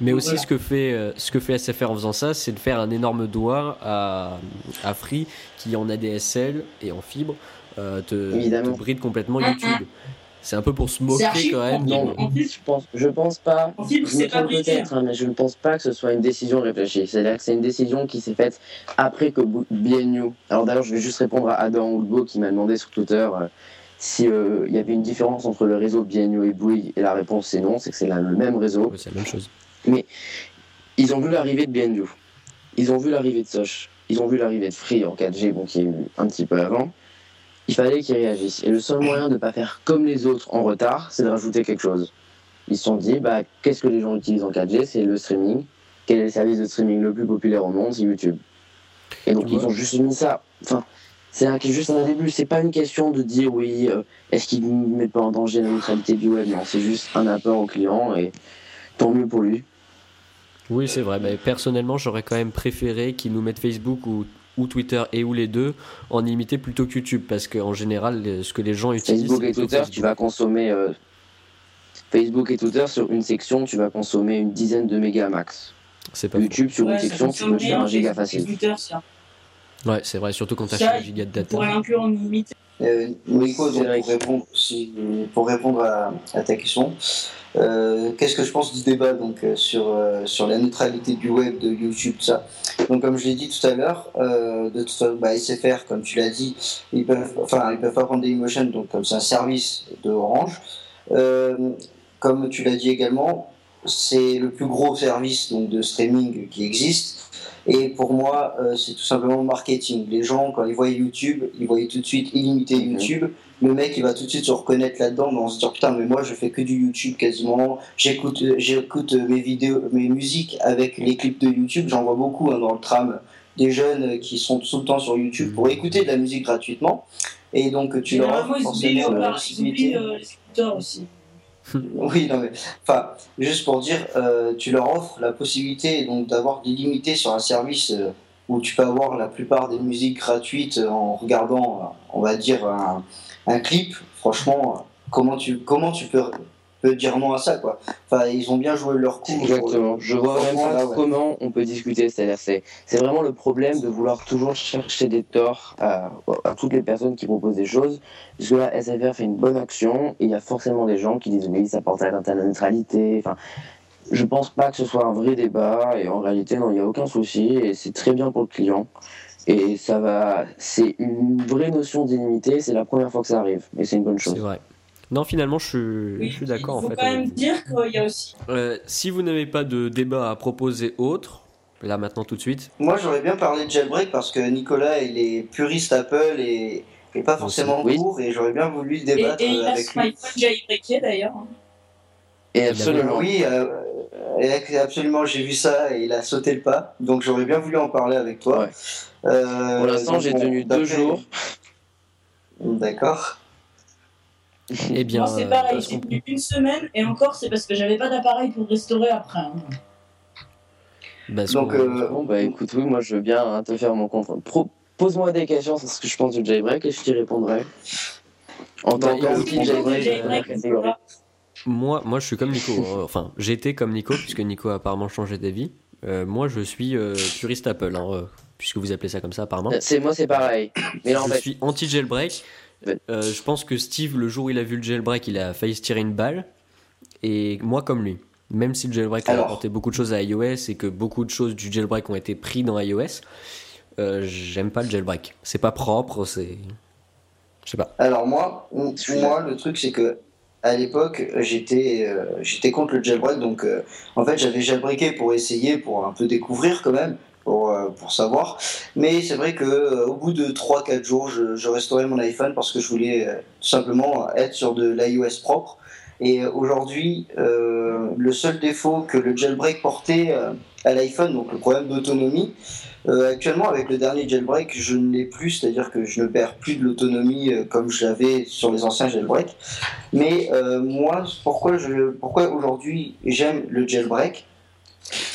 Mais aussi, Voilà. ce, que fait, ce que fait SFR en faisant ça, c'est de faire un énorme doigt à, à Free, qui en ADSL et en fibre, euh, te, te bride complètement mm. YouTube. C'est un peu pour se moquer quand même. plus- je pense, je pense pas. Je peut-être, hein, mais je ne pense pas que ce soit une décision réfléchie. C'est-à-dire que c'est une décision qui s'est faite après que BNU. Alors d'ailleurs, je vais juste répondre à Adam Oulbo qui m'a demandé sur Twitter euh, si euh, il y avait une différence entre le réseau BNU et Bouygues. Et la réponse c'est non, c'est que c'est la- le même réseau. C'est la même chose. Ils ont vu l'arrivée de BNU. Ils ont vu l'arrivée de Soch. Ils ont vu l'arrivée de Free en 4G, bon, qui est un petit peu avant. Il fallait qu'ils réagissent. Et le seul moyen de ne pas faire comme les autres en retard, c'est de rajouter quelque chose. Ils se sont dit, bah, qu'est-ce que les gens utilisent en 4G C'est le streaming. Quel est le service de streaming le plus populaire au monde? C'est YouTube. Et donc, ils ont juste mis ça. Enfin, c'est juste un début. C'est pas une question de dire, oui, euh, est-ce qu'ils ne mettent pas en danger la neutralité du web? Non, c'est juste un apport au client et tant mieux pour lui. Oui, c'est vrai. Mais personnellement, j'aurais quand même préféré qu'ils nous mettent Facebook ou, ou Twitter et ou les deux en illimité plutôt que YouTube, parce qu'en général, ce que les gens utilisent. Facebook et Twitter, Facebook. tu vas consommer euh, Facebook et Twitter sur une section, tu vas consommer une dizaine de mégas max. C'est pas. YouTube sur Ouais, une section, tu peux faire bien, un giga facile. Twitter, ça. Ouais, c'est vrai, surtout quand tu as un giga de On data. pourrait l'inclure en. Euh, Nico, donc, pour répondre, si- pour répondre à, à ta question, euh, qu'est-ce que je pense du débat donc, euh, sur, euh, sur la neutralité du web, de YouTube, tout ça? Donc, comme je l'ai dit tout à l'heure, euh, de toute façon, bah, SFR, comme tu l'as dit, ils peuvent, enfin, ils peuvent pas prendre Dailymotion, donc comme c'est un service de Orange. Comme tu l'as dit également, c'est le plus gros service donc, de streaming qui existe. Et pour moi, euh, c'est tout simplement le marketing. Les gens, quand ils voient YouTube, ils voient tout de suite illimité Mhm. YouTube. Le mec, il va tout de suite se reconnaître là-dedans, mais on se dire putain, mais moi, je fais que du YouTube quasiment. J'écoute, euh, j'écoute mes vidéos, mes musiques avec les clips de YouTube. J'en vois beaucoup hein, dans le tram des jeunes qui sont tout le temps sur YouTube pour écouter de la musique gratuitement. Et donc, tu leur offres forcément la opéra- ils oublient possibilité. euh, les écouteurs aussi. Oui, non mais, enfin, juste pour dire, euh, tu leur offres la possibilité donc d'avoir d'illimité sur un service euh, où tu peux avoir la plupart des musiques gratuites en regardant, euh, on va dire, un, un clip. Franchement, euh, comment tu, comment tu peux dire non à ça, quoi Enfin, ils ont bien joué leur coup. Exactement. Je vois même pas là, ouais. comment on peut discuter. C'est-à-dire, c'est, c'est vraiment le problème de vouloir toujours chercher des torts à, à toutes les personnes qui proposent des choses. Parce que là, SFR fait une bonne action. Et il y a forcément des gens qui disent oui, ça porte atteinte à la neutralité. Enfin, je pense pas que ce soit un vrai débat. Et en réalité, non, il n'y a aucun souci. Et c'est très bien pour le client. Et ça va. C'est une vraie notion d'illimité. C'est la première fois que ça arrive. Et c'est une bonne C'est chose. vrai. Non, finalement, je suis, Oui, suis d'accord en Il faut fait. quand même dire qu'il y a aussi. Euh, si vous n'avez pas de débat à proposer autre, là maintenant tout de suite, Moi, j'aurais bien parlé de jailbreak parce que Nicolas, il est puriste Apple et, et pas forcément Oui. pour, et j'aurais bien voulu Et, débattre et il a avec lui. jailbreaké d'ailleurs. Et a absolument. Oui, euh, euh, absolument, j'ai vu ça et il a sauté le pas, donc j'aurais bien voulu en parler avec toi. Ouais. Euh, Pour l'instant, j'ai tenu deux jours. D'accord. Eh bien, Moi c'est euh, pareil, j'ai tenu une semaine et encore c'est parce que j'avais pas d'appareil pour restaurer après. hein. parce Donc, euh, Bon, bah écoute, oui, moi je veux bien hein, te faire mon compte. Pro- Pose-moi des questions sur ce que je pense du jailbreak et je t'y répondrai. En tant D'accord. qu'outil Pourquoi jailbreak, jailbreak, euh, catégorie. moi, moi, je suis comme Nico. hein. Enfin, j'étais comme Nico puisque Nico a apparemment changé d'avis. Euh, moi, je suis euh, puriste Apple, hein, euh, puisque vous appelez ça comme ça apparemment. C'est moi, c'est pareil. Mais là, en je fait, suis anti-jailbreak. Ouais. Euh, je pense que Steve, le jour où il a vu le jailbreak, il a failli se tirer une balle. Et moi, comme lui. Même si le jailbreak a apporté beaucoup de choses à iOS et que beaucoup de choses du jailbreak ont été pris dans iOS, euh, j'aime pas le jailbreak. C'est pas propre, c'est. Je sais pas. Alors moi, moi le truc c'est que à l'époque j'étais euh, j'étais contre le jailbreak donc euh, en fait j'avais jailbreaké pour essayer pour un peu découvrir quand même pour, euh, pour savoir. Mais c'est vrai que euh, au bout de 3-4 jours je, restaurais mon iPhone parce que je voulais euh, simplement être sur de l'iOS propre. Et aujourd'hui le seul défaut que le jailbreak portait à l'iPhone donc le problème d'autonomie actuellement, avec le dernier jailbreak, je ne l'ai plus, c'est-à-dire que je ne perds plus de l'autonomie comme je l'avais sur les anciens jailbreaks. Mais moi, pourquoi, pourquoi aujourd'hui j'aime le jailbreak?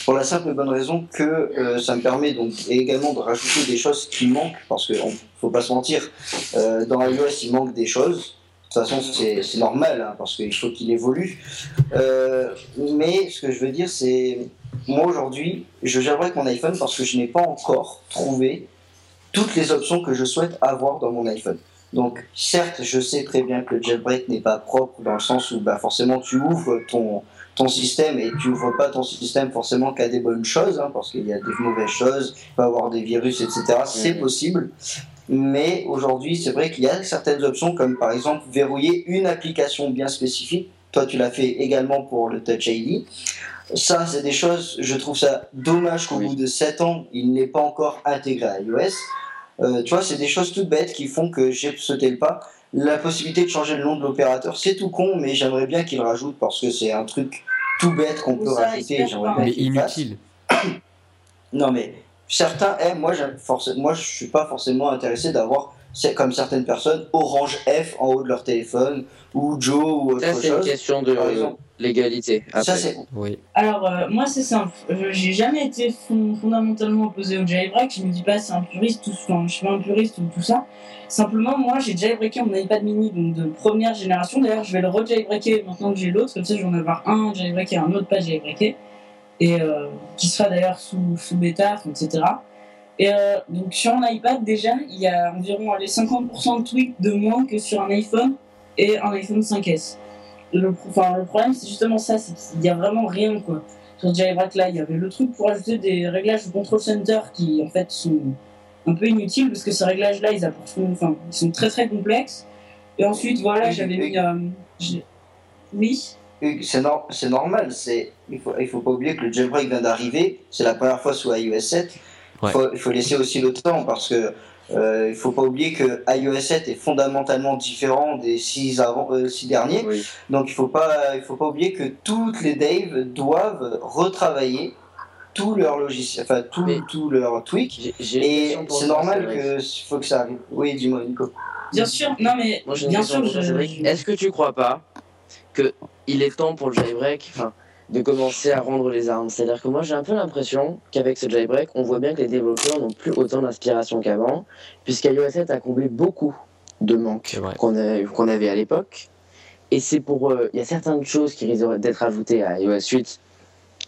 Pour la simple et bonne raison que euh, ça me permet donc également de rajouter des choses qui manquent, parce qu'il faut pas se mentir, euh, dans iOS il manque des choses. De toute façon, c'est normal, hein, parce qu'il faut qu'il évolue. Euh, mais ce que je veux dire, c'est moi aujourd'hui, je jailbreak mon iPhone parce que je n'ai pas encore trouvé toutes les options que je souhaite avoir dans mon iPhone. Donc, certes, je sais très bien que le jailbreak n'est pas propre dans le sens où bah, forcément tu ouvres ton, ton système et tu ouvres pas ton système forcément qu'à des bonnes choses, hein, parce qu'il y a des mauvaises choses, il peut y avoir des virus, etc. C'est Mhm. possible. Mais aujourd'hui, c'est vrai qu'il y a certaines options, comme par exemple verrouiller une application bien spécifique. Toi, tu l'as fait également pour le Touch ID. Ça, c'est des choses, je trouve ça dommage qu'au Oui. bout de 7 ans, il n'est pas encore intégré à iOS. Euh, tu vois, c'est des choses toutes bêtes qui font que j'ai sauté le pas. La possibilité de changer le nom de l'opérateur, c'est tout con, mais j'aimerais bien qu'il rajoute parce que c'est un truc tout bête qu'on peut Ça, rajouter. hyper J'aimerais bien Mais inutile. Non, mais certains aiment. Moi, moi, je suis pas forcément intéressé d'avoir, c'est comme certaines personnes, Orange F en haut de leur téléphone ou Joe ou autre ça, c'est une chose. question de légalité. Ça, c'est Oui. Alors, euh, moi, c'est simple. Je- J'ai jamais été fond- fondamentalement opposé au jailbreak. Je me dis pas, c'est un puriste, tout, enfin, je suis pas un puriste ou tout ça. Simplement, moi, j'ai jailbreaké mon iPad mini, donc de première génération. D'ailleurs, je vais le re-jailbreaker maintenant que j'ai l'autre. Comme ça, je vais en avoir un jailbreaké, un autre pas jailbreaké. Et euh, qui sera d'ailleurs sous, sous bêta, etc. Et euh, donc, sur un iPad, déjà, il y a environ allez, 50% de tweaks de moins que sur un iPhone et un iPhone 5S. Le, enfin, le problème, c'est justement ça, c'est qu'il n'y a vraiment rien, quoi. Sur Jailbreak, là, il y avait le truc pour ajouter des réglages de control center qui, en fait, sont un peu inutiles parce que ces réglages-là, ils, apportent- enfin, ils sont très très complexes. Et ensuite, voilà, j'avais mis. euh, oui? C'est nor- c'est normal, il faut il faut pas oublier que le jailbreak vient d'arriver, c'est la première fois sous iOS 7. Ouais. Il faut, laisser aussi le temps parce que euh, il faut pas oublier que iOS 7 est fondamentalement différent des six avant euh, six derniers. Oui. Donc il faut pas il faut pas oublier que toutes les Dave doivent retravailler tout leur logiciel, enfin tout Mais- tout leur tweak. Et c'est normal que faut que ça arrive. Oui, dis-moi Nico. Bien sûr, non mais Moi, bien sûr, je-. Est-ce que tu crois pas que il est temps pour le jailbreak enfin, de commencer à rendre les armes. C'est-à-dire que moi j'ai un peu l'impression qu'avec ce jailbreak, on voit bien que les développeurs n'ont plus autant d'inspiration qu'avant, puisqu'iOS 7 a comblé beaucoup de manques qu'on avait à l'époque. Et c'est pour. Euh, il y a certaines choses qui risquent d'être ajoutées à iOS 8.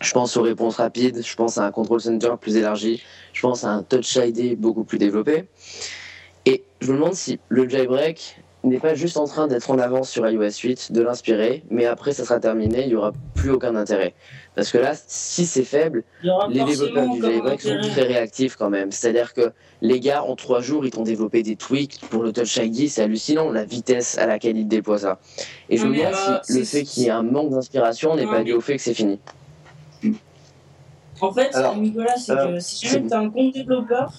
Je pense aux réponses rapides, je pense à un control center plus élargi, je pense à un touch ID beaucoup plus développé. Et je me demande si le jailbreak n'est pas juste en train d'être en avance sur iOS 8, de l'inspirer, mais après ça sera terminé, il n'y aura plus aucun intérêt. Parce que là, si c'est faible, les développeurs du jailbreak sont très réactifs quand même. C'est-à-dire que les gars, en trois jours, ils t'ont développé des tweaks pour le Touch ID, c'est hallucinant la vitesse à laquelle ils déploient ça. Et je me demande si euh, le fait qu'il y ait un manque d'inspiration n'est pas dû au fait que c'est fini. En fait, Nicolas, c'est que euh, si jamais tu as un compte développeur,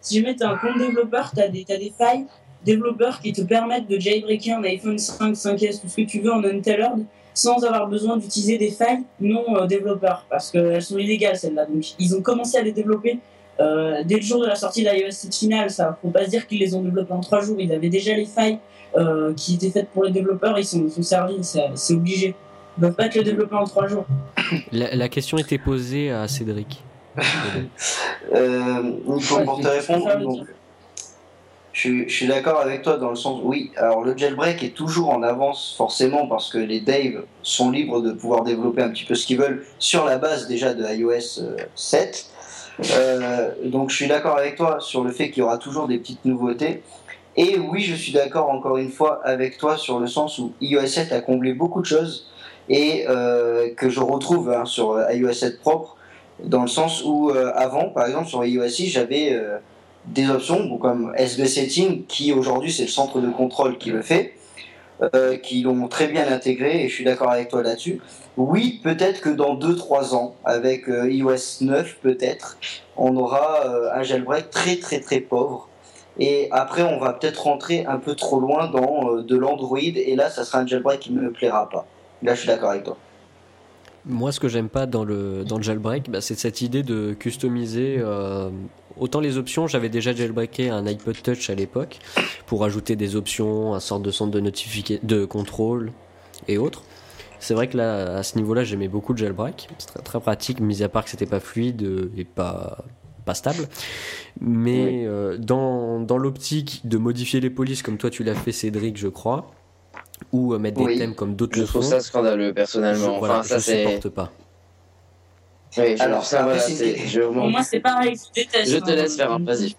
si jamais tu as un compte développeur, tu as, as des failles développeurs qui te permettent de jailbreaker un iPhone 5, 5S, tout ce que tu veux en untethered sans avoir besoin d'utiliser des failles non euh, développeurs parce qu'elles sont illégales celles-là. Donc ils ont commencé à les développer euh, dès le jour de la sortie de l'iOS 7 finale. Ça faut pas se dire qu'ils les ont développés en trois jours. Ils avaient déjà les failles euh, qui étaient faites pour les développeurs. Ils sont, sont servis. C'est obligé. Ils peuvent pas être les développés en trois jours. La, question était posée à Cédric. euh, pour te répondre, je, suis d'accord avec toi dans le sens, oui, alors le jailbreak est toujours en avance forcément parce que les Dave sont libres de pouvoir développer un petit peu ce qu'ils veulent sur la base déjà de iOS 7. Euh, euh, donc je suis d'accord avec toi sur le fait qu'il y aura toujours des petites nouveautés. Et oui, je suis d'accord encore une fois avec toi sur le sens où iOS 7 a comblé beaucoup de choses et euh, que je retrouve hein, sur iOS 7 propre dans le sens où avant, par exemple sur iOS 6, j'avais des options comme SB Setting, qui aujourd'hui c'est le centre de contrôle qui le fait, euh, qui l'ont très bien intégré, et je suis d'accord avec toi là-dessus. Oui, peut-être que dans 2-3 ans, avec euh, iOS 9, peut-être, on aura euh, un jailbreak très très très pauvre. Et après, on va peut-être rentrer un peu trop loin dans de l'Android, et là, ça sera un jailbreak qui ne me plaira pas. Là, je suis d'accord avec toi. Moi, ce que j'aime pas dans le, dans le jailbreak, bah, c'est cette idée de customiser Autant les options, j'avais déjà jailbreaké un iPod Touch à l'époque pour ajouter des options, un sorte de centre de notification, de contrôle et autres. C'est vrai que là, à ce niveau-là, j'aimais beaucoup le jailbreak. C'est très, pratique, mis à part que c'était pas fluide et pas, pas stable. Mais euh, dans, dans l'optique de modifier les polices, comme toi tu l'as fait, Cédric, je crois, ou euh, mettre des thèmes comme d'autres le font. Je trouve ça scandaleux, personnellement. Je, enfin, ça, supporte pas. Oui, alors ça, voilà, je... Pour moi, c'est pareil, je déteste. Je te laisse faire, un vas-y.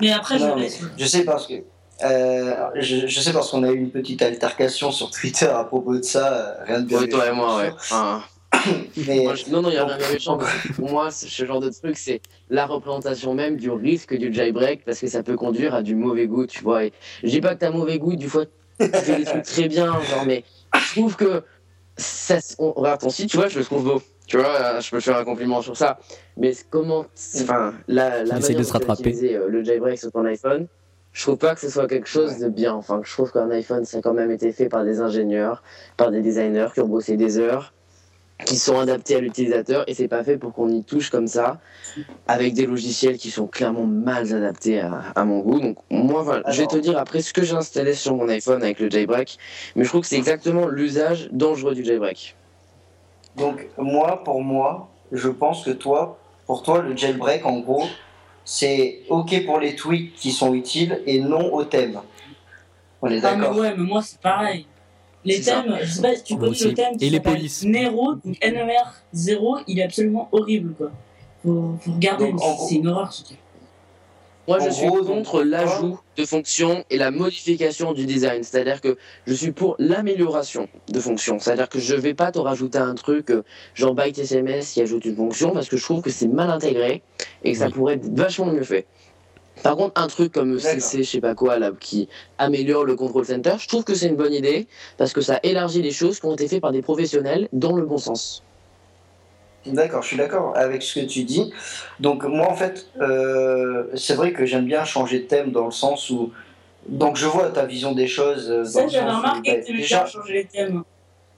Mais après, je laisse. Je sais parce que. Euh, je, je, sais parce qu'on a eu une petite altercation sur Twitter à propos de ça, euh, rien de bien. Oui, toi et moi, ouais. mais, non, non, il y a rien de méchant. Pour moi, ce genre de truc, c'est la représentation même du risque du jailbreak parce que ça peut conduire à du mauvais goût, tu vois. Et je dis pas que t'as mauvais goût, du fois, tu fais des trucs très bien, genre, mais je trouve que ça, on, regarde ton site, tu vois, je le trouve beau. Tu vois, euh, je peux faire un compliment sur ça. Mais comment, enfin, la, la manière de euh, le jailbreak sur ton iPhone, je trouve pas que ce soit quelque chose de bien. Enfin, je trouve qu'un iPhone, ça a quand même été fait par des ingénieurs, par des designers qui ont bossé des heures, qui sont adaptés à l'utilisateur, et c'est pas fait pour qu'on y touche comme ça, avec des logiciels qui sont clairement mal adaptés à, à mon goût. Donc, moi, voilà, je vais te dire après ce que j'ai installé sur mon iPhone avec le jailbreak, mais je trouve que c'est exactement l'usage dangereux du jailbreak. Donc moi, pour moi, je pense que toi, pour toi, le jailbreak, en gros, c'est OK pour les tweets qui sont utiles et non au thème. On est d'accord. Ah, mais ouais, mais moi, c'est pareil. Les thèmes, je sais pas si tu connais le thème. Et les polices. Nero, donc NER 0, il est absolument horrible, quoi. Faut, faut regarder, c'est une horreur, ce truc. Moi, je suis contre l'ajout de fonctions et la modification du design. C'est-à-dire que je suis pour l'amélioration de fonctions. C'est-à-dire que je ne vais pas te rajouter un truc euh, genre Byte SMS qui ajoute une fonction parce que je trouve que c'est mal intégré et que ça pourrait être vachement mieux fait. Par contre, un truc comme CC, je sais pas quoi, là, qui améliore le control center, je trouve que c'est une bonne idée parce que ça élargit les choses qui ont été faites par des professionnels dans le bon sens. D'accord, je suis d'accord avec ce que tu dis. Donc moi en fait, euh, c'est vrai que j'aime bien changer de thème dans le sens où donc je vois ta vision des choses. Euh, ça j'avais remarqué bah, que tu déjà changer les thèmes.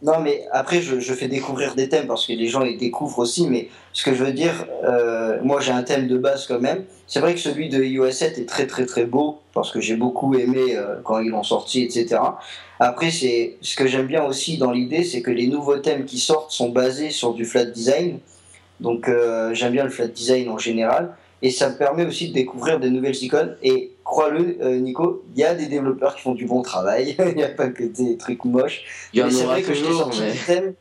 Non, mais après, je, je, fais découvrir des thèmes parce que les gens les découvrent aussi. Mais ce que je veux dire, euh, moi j'ai un thème de base quand même. C'est vrai que celui de iOS 7 est très très très beau parce que j'ai beaucoup aimé euh, quand ils l'ont sorti, etc. Après, c'est ce que j'aime bien aussi dans l'idée, c'est que les nouveaux thèmes qui sortent sont basés sur du flat design. Donc euh, j'aime bien le flat design en général. Et ça me permet aussi de découvrir des nouvelles icônes. Et crois-le, euh, Nico, il y a des développeurs qui font du bon travail. Il n'y a pas que des trucs moches. Il y en c'est aura vrai que je t'ai sorti mais- des thèmes.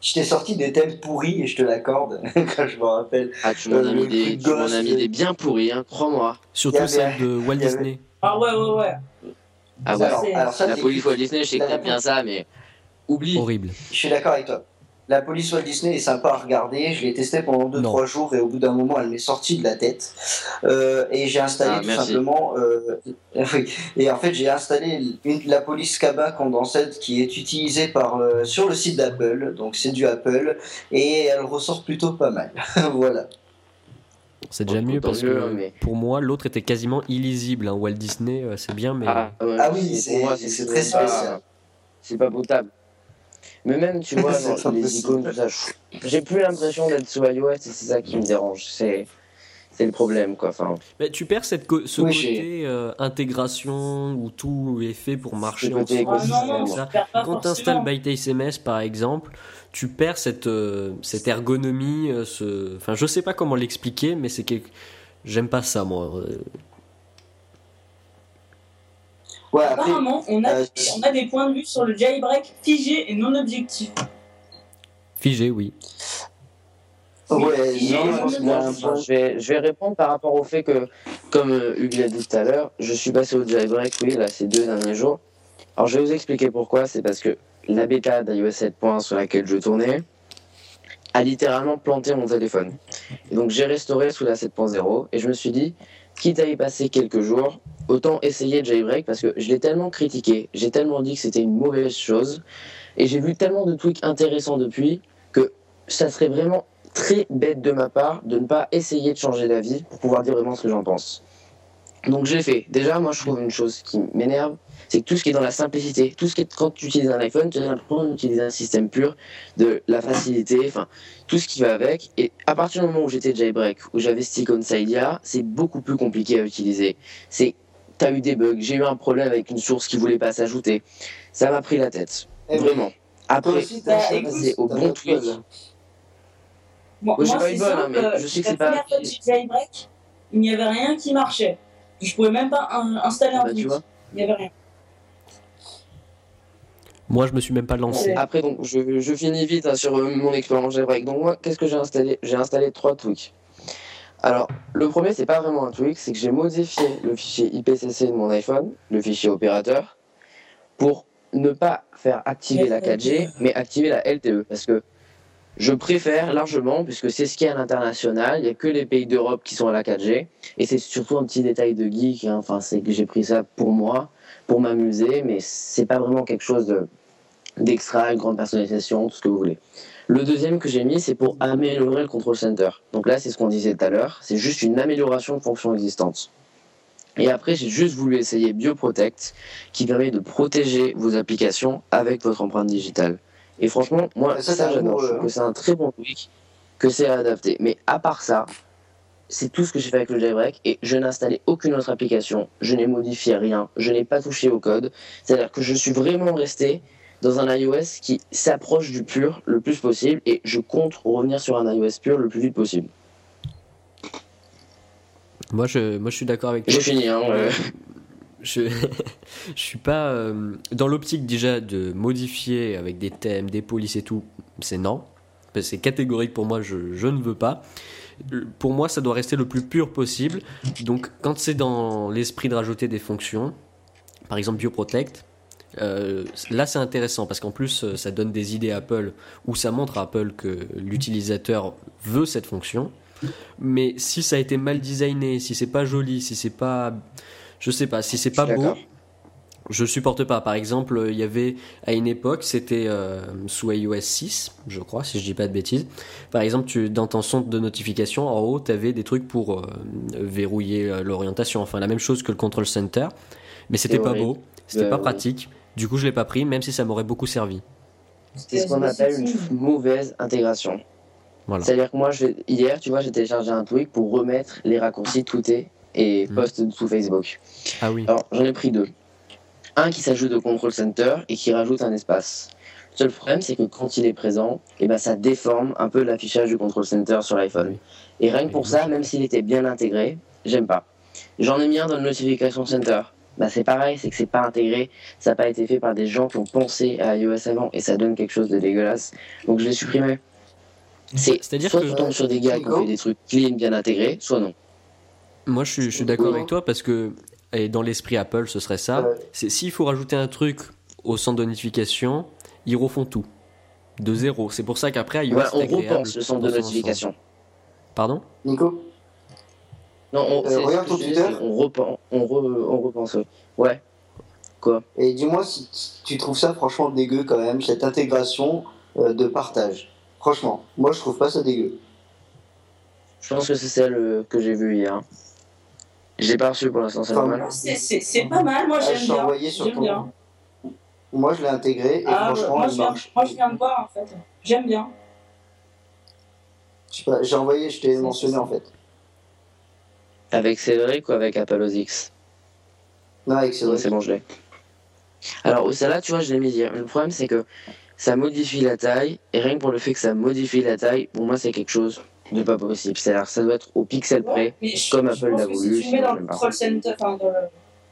Je t'ai sorti des thèmes pourris et je te l'accorde quand je me rappelle. Ah, tu m'en Euh, as le mis des, tu as mis euh, des bien pourris, hein, crois-moi. Surtout avait- celle de Walt avait- Disney. Ah ouais, ouais, ouais. Ah ouais. alors, c'est- alors ça, La police Walt Disney, je sais que bien ça, mais oublie. Horrible. je suis d'accord avec toi. La police Walt Disney est sympa à regarder. Je l'ai testé pendant Non. 2-3 jours et au bout d'un moment, elle m'est sortie de la tête. Euh, et j'ai installé Ah, tout merci. simplement. euh, oui. et en fait, j'ai installé une- la police Kaba condensée qui est utilisée par, euh, sur le site d'Apple. Donc c'est du Apple et elle ressort plutôt pas mal. voilà. C'est déjà mieux parce que mais- pour moi, l'autre était quasiment illisible. hein. Walt Disney, c'est bien, mais. Ah, ouais, Ah oui, c'est- très spécial. C'est pas potable. Mais même, tu vois, pas les icônes, tout ça, je- j'ai plus l'impression d'être sous iOS et c'est ça qui me dérange. C'est c'est le problème, quoi. Enfin, Mais tu perds cette co- ce Oui, côté euh, intégration où tout est fait pour marcher ensemble. Ah non, ça. Quand tu installes ByteSMS par exemple, tu perds cette, euh, cette ergonomie. euh, ce... Enfin, je sais pas comment l'expliquer, mais c'est quelque. J'aime pas ça, moi. Ouais, Apparemment, on a, euh, on a des points de vue sur le jailbreak figé et non objectif. Figé, oui. ouais, Et- non, je vais, je vais répondre par rapport au fait que, comme euh, Hugues l'a dit tout à l'heure, je suis passé au jailbreak, oui, là, ces deux derniers jours. Alors, je vais vous expliquer pourquoi. C'est parce que la bêta d'iOS 7.1 sur laquelle je tournais a littéralement planté mon téléphone. Et donc, j'ai restauré sous la 7.0 et je me suis dit, quitte à y passer quelques jours, autant essayer jailbreak parce que je l'ai tellement critiqué, j'ai tellement dit que c'était une mauvaise chose et j'ai vu tellement de tweaks intéressants depuis que ça serait vraiment très bête de ma part de ne pas essayer de changer d'avis pour pouvoir dire vraiment ce que j'en pense. Donc j'ai fait. Déjà, moi je trouve une chose qui m'énerve, c'est que tout ce qui est dans la simplicité, tout ce qui est quand tu utilises un iPhone, tu as l'impression d'utiliser un système pur, de la facilité, enfin tout ce qui va avec. Et à partir du moment où j'étais jailbreak, où j'avais Stick on c'est beaucoup plus compliqué à utiliser. C'est T'as eu des bugs, j'ai eu un problème avec une source qui voulait pas s'ajouter. Ça m'a pris la tête. Eh. Vraiment. Après, passé au bon Ouais, j'ai moi, pas c'est eu de bol, hein, mais je sais que c'est pas- première fois que j'ai jailbreak, il n'y avait rien qui marchait. Je pouvais même pas in- installer un Bah, vois. Il n'y avait rien. Moi, je me suis même pas lancé. Après, donc, je, je finis vite hein, sur euh, mon expérience jailbreak. Donc, moi, qu'est-ce que j'ai installé? J'ai installé trois tweaks. Alors, le premier, c'est pas vraiment un tweak, c'est que j'ai modifié le fichier IPCC de mon iPhone, le fichier opérateur, pour ne pas faire activer la 4G, mais activer la LTE. Parce que je préfère largement, puisque c'est ce qu'il y a à l'international, il n'y a que les pays d'Europe qui sont à la 4G, et c'est surtout un petit détail de geek, hein, enfin, c'est que j'ai pris ça pour moi, pour m'amuser, mais c'est pas vraiment quelque chose de d'extra, une grande personnalisation, tout ce que vous voulez. Le deuxième que j'ai mis, c'est pour améliorer le control center. Donc là, c'est ce qu'on disait tout à l'heure, c'est juste une amélioration de fonctions existantes. Et après, j'ai juste voulu essayer BioProtect, qui permet de protéger vos applications avec votre empreinte digitale. Et franchement, moi, Ça, ça, c'est un j'adore. Je euh, trouve que c'est un très bon tweak, que c'est adapté. Mais à part ça, c'est tout ce que j'ai fait avec le jailbreak et je n'ai installé aucune autre application, je n'ai modifié rien, je n'ai pas touché au code. C'est-à-dire que je suis vraiment resté dans un iOS qui s'approche du pur le plus possible et je compte revenir sur un iOS pur le plus vite possible. Moi, je, moi, je suis d'accord avec toi. J'ai fini, hein. euh. je, je suis pas euh, dans l'optique déjà de modifier avec des thèmes, des polices et tout. C'est non. C'est catégorique pour moi, je, je ne veux pas. Pour moi, ça doit rester le plus pur possible. Donc, quand c'est dans l'esprit de rajouter des fonctions, par exemple BioProtect, euh, là c'est intéressant parce qu'en plus euh, ça donne des idées à Apple ou ça montre à Apple que l'utilisateur veut cette fonction. Mais si ça a été mal designé, si c'est pas joli, si c'est pas je sais pas, si c'est pas beau, je supporte pas. Par exemple, il y avait à une époque, c'était euh, sous iOS 6, je crois, si je dis pas de bêtises. Par exemple, tu, dans ton centre de notification, en haut, tu avais des trucs pour euh, verrouiller euh, l'orientation. Enfin, la même chose que le Control Center. Mais c'était pas horrible. beau, c'était pas pratique. Du coup, je l'ai pas pris, même si ça m'aurait beaucoup servi. C'est ce qu'on appelle une mauvaise intégration. Voilà. C'est-à-dire que moi, je, hier, tu vois, j'ai téléchargé un tweak pour remettre les raccourcis tweetés et Mhm. post sous Facebook. Ah oui. Alors, j'en ai pris deux. Un qui s'ajoute au control center et qui rajoute un espace. Le seul problème, c'est que quand il est présent, eh ben, ça déforme un peu l'affichage du control center sur l'iPhone. Et rien que pour ça, même s'il était bien intégré, j'aime pas. J'en ai mis un dans le notification center. Bah, c'est pareil, c'est que c'est pas intégré, ça n'a pas été fait par des gens qui ont pensé à iOS avant et ça donne quelque chose de dégueulasse. Donc je l'ai supprimé. C'est C'est-à-dire soit que- tu tombes sur des gars qui ont fait des trucs clean, bien intégrés, soit non. Moi, je suis, je suis d'accord avec toi parce que, et dans l'esprit Apple, ce serait ça. Ouais. C'est s'il faut rajouter un truc au centre de notification, ils refont tout. De zéro. C'est pour ça qu'après, iOS on agréable repense le centre de notification. Pardon? Nico? Non, on, Euh, regarde ton dis, Twitter. On repense, on, re- on repense. ouais. Ouais. Quoi Et dis-moi si tu trouves ça franchement dégueu quand même, cette intégration euh, de partage. Franchement, moi je trouve pas ça dégueu. Je pense que c'est celle euh, que j'ai vue hier. Je l'ai pas reçue pour l'instant, c'est Enfin, normal. C'est- C'est c'est pas mal, moi Ah, je j'aime bien. envoyé sur ton- bien. Moi je l'ai intégré et Ah, franchement moi, elle je viens, marche. moi je viens de voir en fait. J'aime bien. Je sais pas, J'ai envoyé, je t'ai mentionné en fait. Avec Cédric ou avec Apple OS X? Non, avec Cédric. c'est bon, je l'ai. Alors, au celle-là, tu vois, je l'ai mis hier. Le problème, c'est que ça modifie la taille, et rien que pour le fait que ça modifie la taille, pour moi, c'est quelque chose de pas possible. C'est-à-dire, ça doit être au pixel près. Comme je Apple l'a voulu, Si tu le mets dans le pas. control center, enfin, dans le-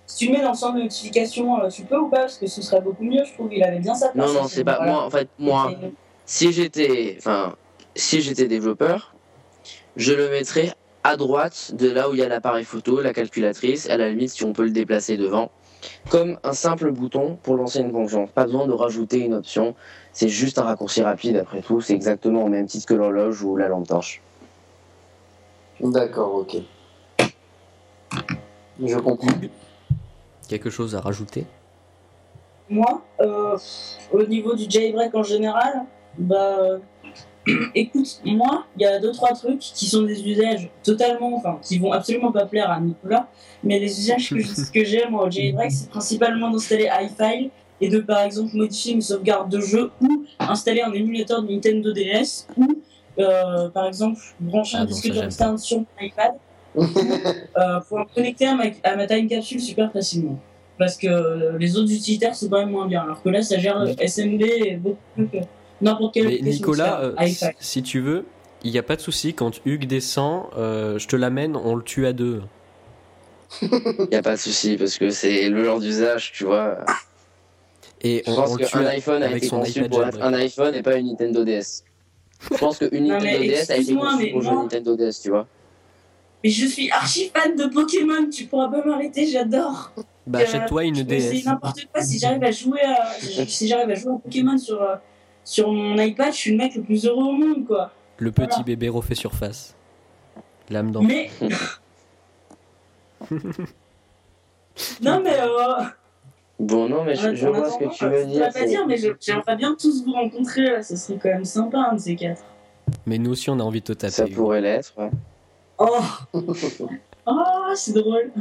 si tu mets dans le centre de notification, euh, tu peux ou pas? Parce que ce serait beaucoup mieux, je trouve. Il avait bien sa place. Non, non, c'est pas. Moi, en fait, moi, si j'étais. Enfin, si j'étais développeur, je le mettrais à droite de là où il y a l'appareil photo, la calculatrice, à la limite, si on peut le déplacer devant. Comme un simple bouton pour lancer une fonction. Pas besoin de rajouter une option. C'est juste un raccourci rapide, après tout. C'est exactement au même titre que l'horloge ou la lampe torche. D'accord, ok. Je comprends. Quelque chose à rajouter? Moi, euh, au niveau du jailbreak en général, bah, écoute, moi, il y a deux trois trucs qui sont des usages totalement, enfin, qui vont absolument pas plaire à Nicolas, mais les usages que, que j'aime au jailbreak, c'est principalement d'installer iFile et de par exemple modifier une sauvegarde de jeu ou installer un émulateur de Nintendo DS ou euh, par exemple brancher Ah un disque externe sur mon iPad euh, pour me connecter à ma, à ma time capsule super facilement. Parce que euh, les autres utilitaires sont quand même moins bien. Alors que là, ça gère le SMB et beaucoup plus que n'importe quelle Mais Nicolas, euh, si tu veux, il n'y a pas de souci. Quand Hugues descend, euh, je te l'amène, on le tue à deux. Y a pas de souci, parce que c'est le genre d'usage, tu vois. Et Je on, pense qu'un iPhone a avec été son conçu iPad pour être un iPhone et pas une Nintendo DS. Je pense qu'une Nintendo DS a été conçue pour jouer Nintendo DS, tu vois. Mais je suis archi fan de Pokémon, tu pourras pas m'arrêter, j'adore. Bah, Euh, achète-toi une DS. n'importe quoi. Si j'arrive à jouer à, si j'arrive à jouer à Pokémon sur, euh, sur mon iPad, je suis le mec le plus heureux au monde, quoi. Le petit Voilà. bébé refait surface. L'âme d'enfant. Mais. non, mais. Euh... Bon, non, mais je, je vois ce que attendant, tu veux je dire. voudrais pas dire, mais je- j'aimerais bien tous vous rencontrer, là. Ce serait quand même sympa, un de ces quatre. Mais nous aussi, on a envie de te taper. Ça pourrait l'être, ouais. Oh Oh, c'est drôle.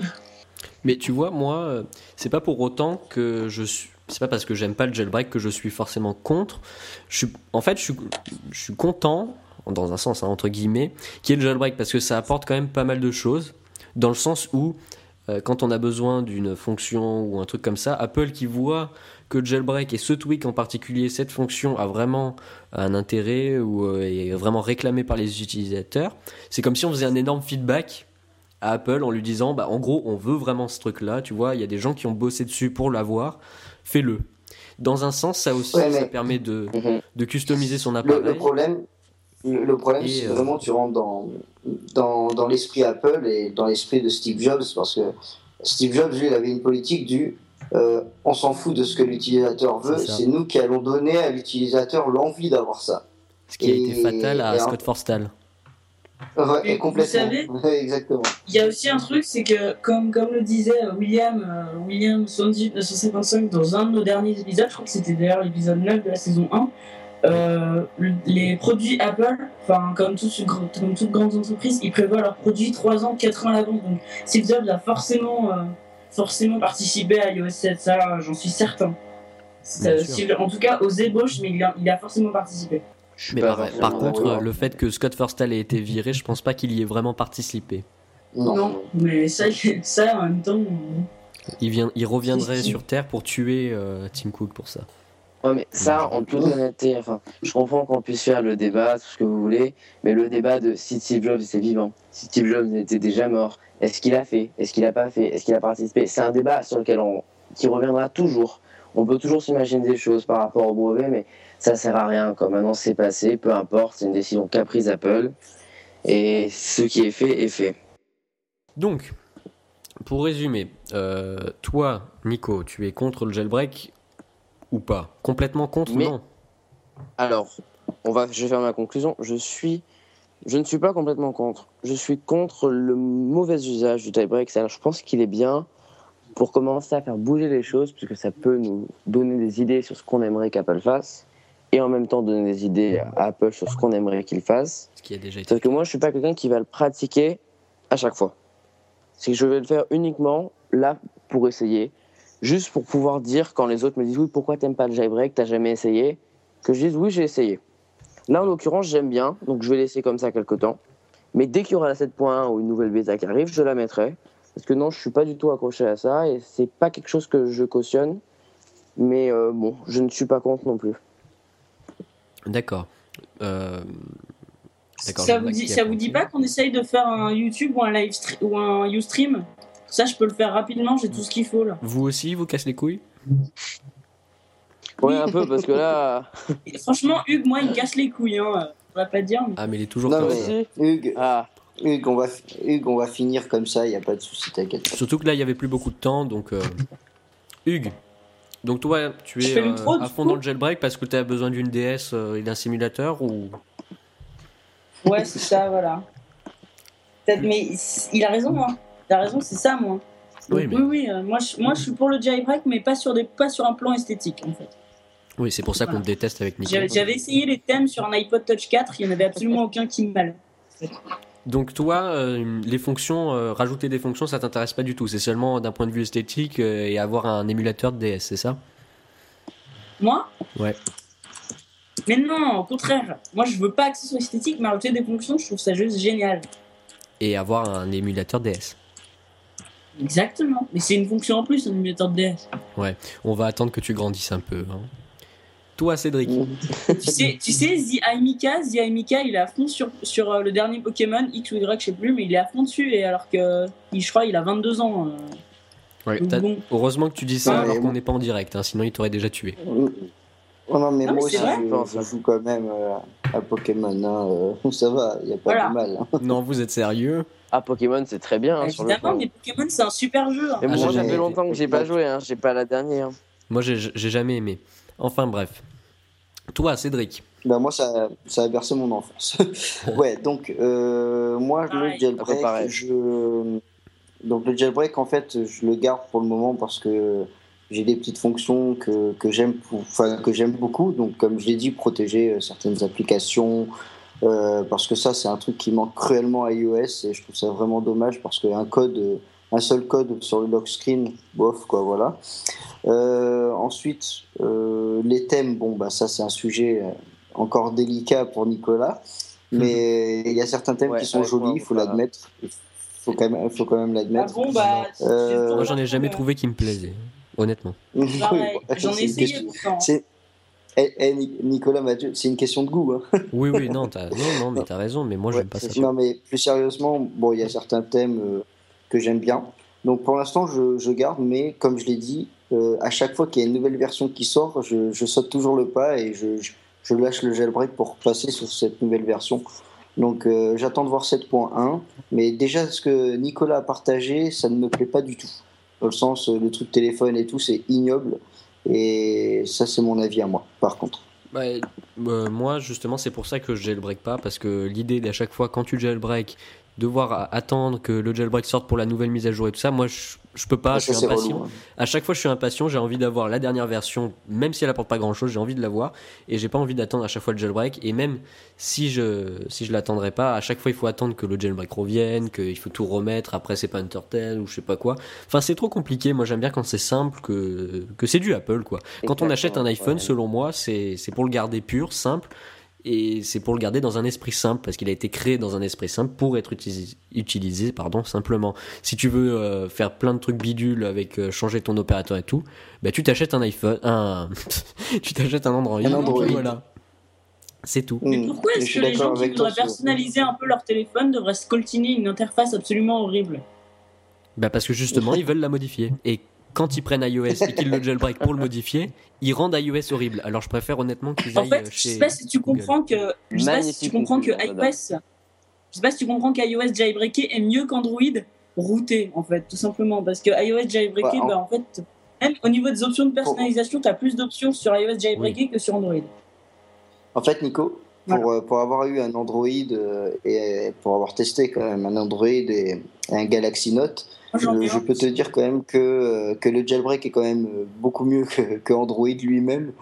Mais tu vois, moi, euh, c'est pas pour autant que je suis. C'est pas parce que j'aime pas le jailbreak que je suis forcément contre. En fait, je suis, je suis content, dans un sens, hein, entre guillemets, qu'il y ait le jailbreak parce que ça apporte quand même pas mal de choses. Dans le sens où, euh, quand on a besoin d'une fonction ou un truc comme ça, Apple qui voit que le jailbreak et ce tweak en particulier, cette fonction a vraiment un intérêt ou euh, est vraiment réclamé par les utilisateurs, c'est comme si on faisait un énorme feedback à Apple en lui disant bah en gros on veut vraiment ce truc là tu vois il y a des gens qui ont bossé dessus pour l'avoir fais-le dans un sens ça aussi Ouais, mais- ça permet de, Mhm. de customiser son appareil le problème, le, problème, c'est euh, vraiment tu rentres dans, dans, dans l'esprit Apple et dans l'esprit de Steve Jobs parce que Steve Jobs, lui, il avait une politique du euh, on s'en fout de ce que l'utilisateur veut, C'est nous qui allons donner à l'utilisateur l'envie d'avoir ça. ce qui a été fatal à Scott Forstall Ouais, et complètement. vous savez- Ouais, exactement. Il y a aussi un truc, c'est que, comme, comme le disait euh, William, euh, William 955 dans un de nos derniers épisodes, je crois que c'était d'ailleurs l'épisode 9 de la saison 1, euh, les produits Apple, enfin, comme, toute, comme toutes grandes entreprises, ils prévoient leurs produits 3 ans, 4 ans à l'avance. Donc, Steve Jobs a forcément, euh, forcément participé à iOS 7, ça, j'en suis certain. Si- en tout cas, aux ébauches, mais il a, il a forcément participé. Mais par, contre, le fait que Scott Forstall ait été viré, je pense pas qu'il y ait vraiment participé. Non. mais ça, ça en même temps. euh, Il, vient, il reviendrait sur Terre pour tuer euh, Tim Cook pour ça. Ouais, mais ça, en toute honnêteté, enfin, je comprends qu'on puisse faire le débat, tout ce que vous voulez, mais le débat de si Steve Jobs était vivant, si Steve Jobs était déjà mort, est-ce qu'il a fait, est-ce qu'il a pas fait, est-ce qu'il a participé, c'est un débat sur lequel on, qui reviendra toujours. On peut toujours s'imaginer des choses par rapport au brevet, mais ça sert à rien. Comme maintenant c'est passé, peu importe, c'est une décision qu'a prise Apple, et ce qui est fait est fait. Donc, pour résumer, euh, toi, Nico, tu es contre le jailbreak ou pas? Complètement contre Mais- Non? Alors, on va, je vais faire ma conclusion. Je suis, je ne suis pas complètement contre. Je suis contre le mauvais usage du jailbreak. Alors, je pense qu'il est bien pour commencer à faire bouger les choses, puisque ça peut nous donner des idées sur ce qu'on aimerait qu'Apple fasse, et en même temps donner des idées à Apple sur ce qu'on aimerait qu'il fasse. Ce qui a déjà été. Sauf que moi, je suis pas quelqu'un qui va le pratiquer à chaque fois. C'est que je vais le faire uniquement là pour essayer, juste pour pouvoir dire quand les autres me disent oui, pourquoi t'aimes pas le jailbreak, t'as jamais essayé, que je dise oui, j'ai essayé. Là, en l'occurrence, j'aime bien, donc je vais laisser comme ça quelques temps. Mais dès qu'il y aura la 7.1 ou une nouvelle bêta qui arrive, je la mettrai. Parce que non, je suis pas du tout accroché à ça et c'est pas quelque chose que je cautionne. Mais euh, bon, je ne suis pas contre non plus. D'accord. Euh, Ça vous dit, ça vous dit pas qu'on essaye de faire un YouTube ou un live stream ou un Ustream? Ça, je peux le faire rapidement, j'ai tout ce qu'il faut là. Vous aussi, vous casse les couilles? Ouais, un peu, parce que là. Et franchement, Hugues, moi, il me casse les couilles, hein. On va pas dire. mais- Ah, mais il est toujours Non, comme mais-. Hugues, Ah, Hugues, on va, Hugues, on va finir comme ça, il n'y a pas de souci, t'inquiète. Surtout que là, il y avait plus beaucoup de temps, donc. euh, Hugues, donc toi, tu es euh, trop, à fond coup dans le jailbreak parce que tu as besoin d'une DS euh, et d'un simulateur ou? Ouais, c'est ça, voilà. Mais il a raison, hein. Il a raison, c'est ça, moi. Donc, Oui, oui, mais- oui, euh, moi, je, moi, je suis pour le jailbreak, mais pas sur, des, pas sur un plan esthétique, en fait. Oui, c'est pour ça qu'on te déteste avec Nico. J'avais j'avais essayé les thèmes sur un iPod Touch 4, il n'y en avait absolument aucun qui m'allait. Donc toi, euh, les fonctions, euh, rajouter des fonctions, ça t'intéresse pas du tout. C'est seulement d'un point de vue esthétique euh, et avoir un émulateur de DS, c'est ça? Moi? Ouais. Mais non, au contraire. Moi, je veux pas que ce soit esthétique, mais rajouter des fonctions, je trouve ça juste génial. Et avoir un émulateur DS. Exactement. Mais c'est une fonction en plus, un émulateur de DS. On va attendre que tu grandisses un peu. hein. Toi, Cédric. tu sais, tu sais, The Aimika, The Aimika, il est à fond sur, sur euh, le dernier Pokémon, X ou Y, je sais plus, mais il est à fond dessus, et alors que, je crois, il a 22 ans. euh. Ouais, bon. Heureusement que tu dis ça Ouais, alors qu'on bon. n'est pas en direct, hein, sinon il t'aurait déjà tué. Oh non, mais Ah, moi mais aussi, je, je joue quand même euh, à Pokémon. Hein, euh, ça va, il n'y a pas Voilà. de mal. hein. non, vous êtes sérieux? Ah, Pokémon, c'est très bien. hein, sur le Évidemment, mais Pokémon, c'est un super jeu. hein. Mais Ah, moi, ça fait longtemps que j'ai pas joué, hein. j'ai pas la dernière. Moi, j'ai j'ai jamais aimé. Enfin, bref. Toi, Cédric. Ben, moi, ça, ça a bercé mon enfance. ouais, donc, euh, moi, le jailbreak, je... Donc, le jailbreak, en fait, je le garde pour le moment parce que j'ai des petites fonctions que, que j'aime pour- enfin, que j'aime beaucoup. Donc, comme je l'ai dit, protéger euh, certaines applications. euh, parce que ça, c'est un truc qui manque cruellement à iOS et je trouve ça vraiment dommage parce qu'un code, euh, un seul code sur le lock screen, bof, quoi, voilà. Euh, ensuite, euh, les thèmes, bon, bah, ça, c'est un sujet euh, encore délicat pour Nicolas. Mais il y a certains thèmes Ouais, qui sont jolis, il faut voilà. l'admettre. Il faut quand même, faut quand même Ah l'admettre. bon, bah. Euh, Moi, j'en ai jamais trouvé qui me plaisait, honnêtement. Bon, j'en ai c'est une essayé question- pourtant. c'est- Eh, eh, Ni- Nicolas Mathieu, c'est une question de goût. hein. Oui, oui, non, t'as- non, non, mais t'as raison, mais moi, Ouais, j'aime pas ça. Non, mais plus sérieusement, bon, il y a certains thèmes euh, que j'aime bien. Donc pour l'instant, je, garde, mais comme je l'ai dit, euh, à chaque fois qu'il y a une nouvelle version qui sort, je, saute toujours le pas et je, lâche le jailbreak pour passer sur cette nouvelle version. Donc euh, j'attends de voir 7.1, mais déjà ce que Nicolas a partagé, ça ne me plaît pas du tout. Dans le sens, euh, le truc téléphone et tout, c'est ignoble. Et ça, c'est mon avis à moi, par contre. Bah, moi, justement, c'est pour ça que je jailbreak pas, parce que l'idée d'à chaque fois, quand tu jailbreak, devoir attendre que le jailbreak sorte pour la nouvelle mise à jour et tout ça, moi je, je peux pas, je suis impatient. relou, hein. À chaque fois, je suis impatient, j'ai envie d'avoir la dernière version, même si elle apporte pas grand chose, j'ai envie de l'avoir et j'ai pas envie d'attendre à chaque fois le jailbreak. Et même si je si je l'attendrai pas, à chaque fois il faut attendre que le jailbreak revienne, qu'il faut tout remettre. Après, c'est pas Undertale ou je sais pas quoi. Enfin, c'est trop compliqué. Moi, j'aime bien quand c'est simple, que que c'est du Apple quoi. Quand on achète un iPhone, Ouais. selon moi, c'est c'est pour le garder pur, simple. Et c'est pour le garder dans un esprit simple, parce qu'il a été créé dans un esprit simple pour être utilisé, utilisé pardon, simplement. Si tu veux euh, faire plein de trucs bidules avec euh, changer ton opérateur et tout, bah tu t'achètes un iPhone, un, tu t'achètes un Android. Un Android. Voilà. C'est tout. Mais Hmm. pourquoi est-ce que les gens qui voudraient personnaliser un peu leur téléphone devraient se coltiner une interface absolument horrible? Bah parce que justement, ils veulent la modifier. Et quand ils prennent iOS et qu'ils le jailbreak pour le modifier, ils rendent iOS horrible. Alors je préfère honnêtement qu'ils En aillent fait, euh, je sais pas si tu Google. comprends que je sais pas si tu comprends que iOS je sais pas si tu comprends qu'iOS jailbreaké est mieux qu'Android routé en fait tout simplement parce que iOS jailbreaké Ouais, en- bah, en fait même au niveau des options de personnalisation tu as plus d'options sur iOS jailbreaké que sur Android. En fait, Nico, pour, euh, pour avoir eu un Android euh, et pour avoir testé quand même un Android et, un Galaxy Note, je, je un. peux te dire quand même que, euh, que le jailbreak est quand même euh, beaucoup mieux que, que Android lui-même.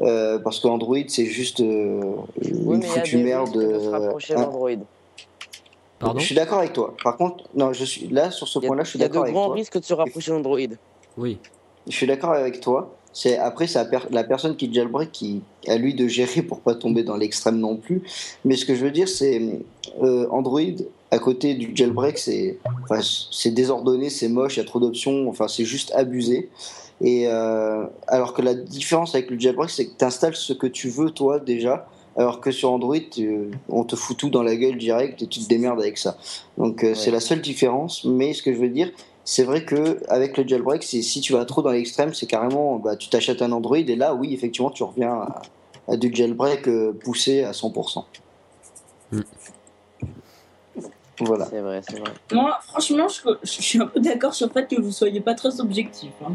Euh, parce qu'Android, c'est juste euh, Oui, une mais il y a foutue merde. de se rapprocher un- d'Android. Pardon? Je suis d'accord avec toi. Par contre, non, je suis là sur ce point-là, je suis il y a de d'accord avec grands toi. risques de se rapprocher d'Android. Oui. Je suis d'accord avec toi. C'est après c'est la, per- la personne qui jailbreak qui à lui de gérer pour pas tomber dans l'extrême non plus. Mais ce que je veux dire c'est euh, Android à côté du jailbreak c'est enfin, c'est désordonné, c'est moche, il y a trop d'options, enfin c'est juste abusé. Et euh, alors que la différence avec le jailbreak c'est que tu installes ce que tu veux toi déjà. Alors que sur Android, on te fout tout dans la gueule direct et tu te démerdes avec ça. Donc euh, c'est la seule différence. Mais ce que je veux dire, c'est vrai que avec le jailbreak, c'est si tu vas trop dans l'extrême, c'est carrément, bah, tu t'achètes un Android et là, oui, effectivement, tu reviens à, à du jailbreak euh, poussé à 100%. Mm. Voilà. C'est vrai, c'est vrai. Moi, franchement, je, je suis un peu d'accord sur le fait que vous soyez pas très objectif. hein.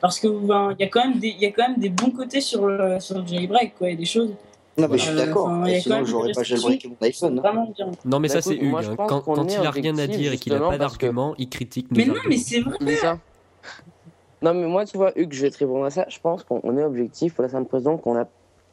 Parce que ben, il y a quand même des, il y a quand même des bons côtés sur le, sur le jailbreak, quoi. Il y a des choses Non, mais je suis Euh, d'accord. enfin, Sinon, j'aurais pas jailbreaké mon iPhone. hein. vraiment bien. Non, mais Bah, ça, c'est Hugues. hein. Quand, il a rien à dire et qu'il a pas que- d'argument, il critique nos Mais non, mais c'est vrai. Ça Non, mais moi, tu vois, Hugues, je vais te répondre à ça. Je pense qu'on on est objectif pour la simple raison qu'on a.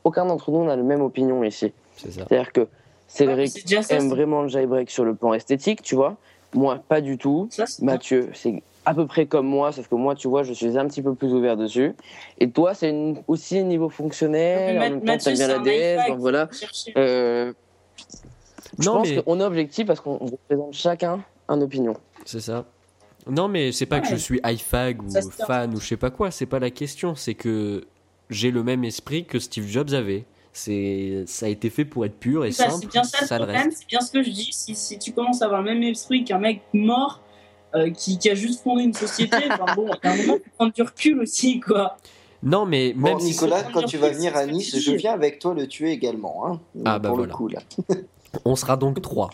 Aucun d'entre nous n'a la même opinion ici. C'est ça. C'est-à-dire que Cédric c'est déjà ça. aime vraiment le jailbreak sur le plan esthétique, tu vois. Moi, pas du tout. ça, Mathieu, c'est à peu près comme moi, sauf que moi, tu vois, je suis un petit peu plus ouvert dessus. Et toi, c'est une- aussi niveau fonctionnel, en même temps, Mathieu, t'aimes bien la un DS, donc voilà. Euh, je Non, pense mais qu'on est objectif parce qu'on représente chacun une opinion. c'est ça. Non, mais c'est pas que je suis iFag ou fan ou je sais pas quoi. C'est pas la question. C'est que j'ai le même esprit que Steve Jobs avait. C'est, ça a été fait pour être pur et Bah, simple. c'est bien ça le ça le problème, reste. c'est bien ce que je dis. Si, si tu commences à avoir le même esprit qu'un mec mort euh, qui, qui a juste fondé une société, enfin bon, il y a un moment, faut prendre du recul aussi, quoi. Non, mais Bon, même si Nicolas, quand tu vas venir à Nice, tu je viens avec toi le tuer également. Hein, Ah, bah pour voilà. le coup, là. on sera donc trois.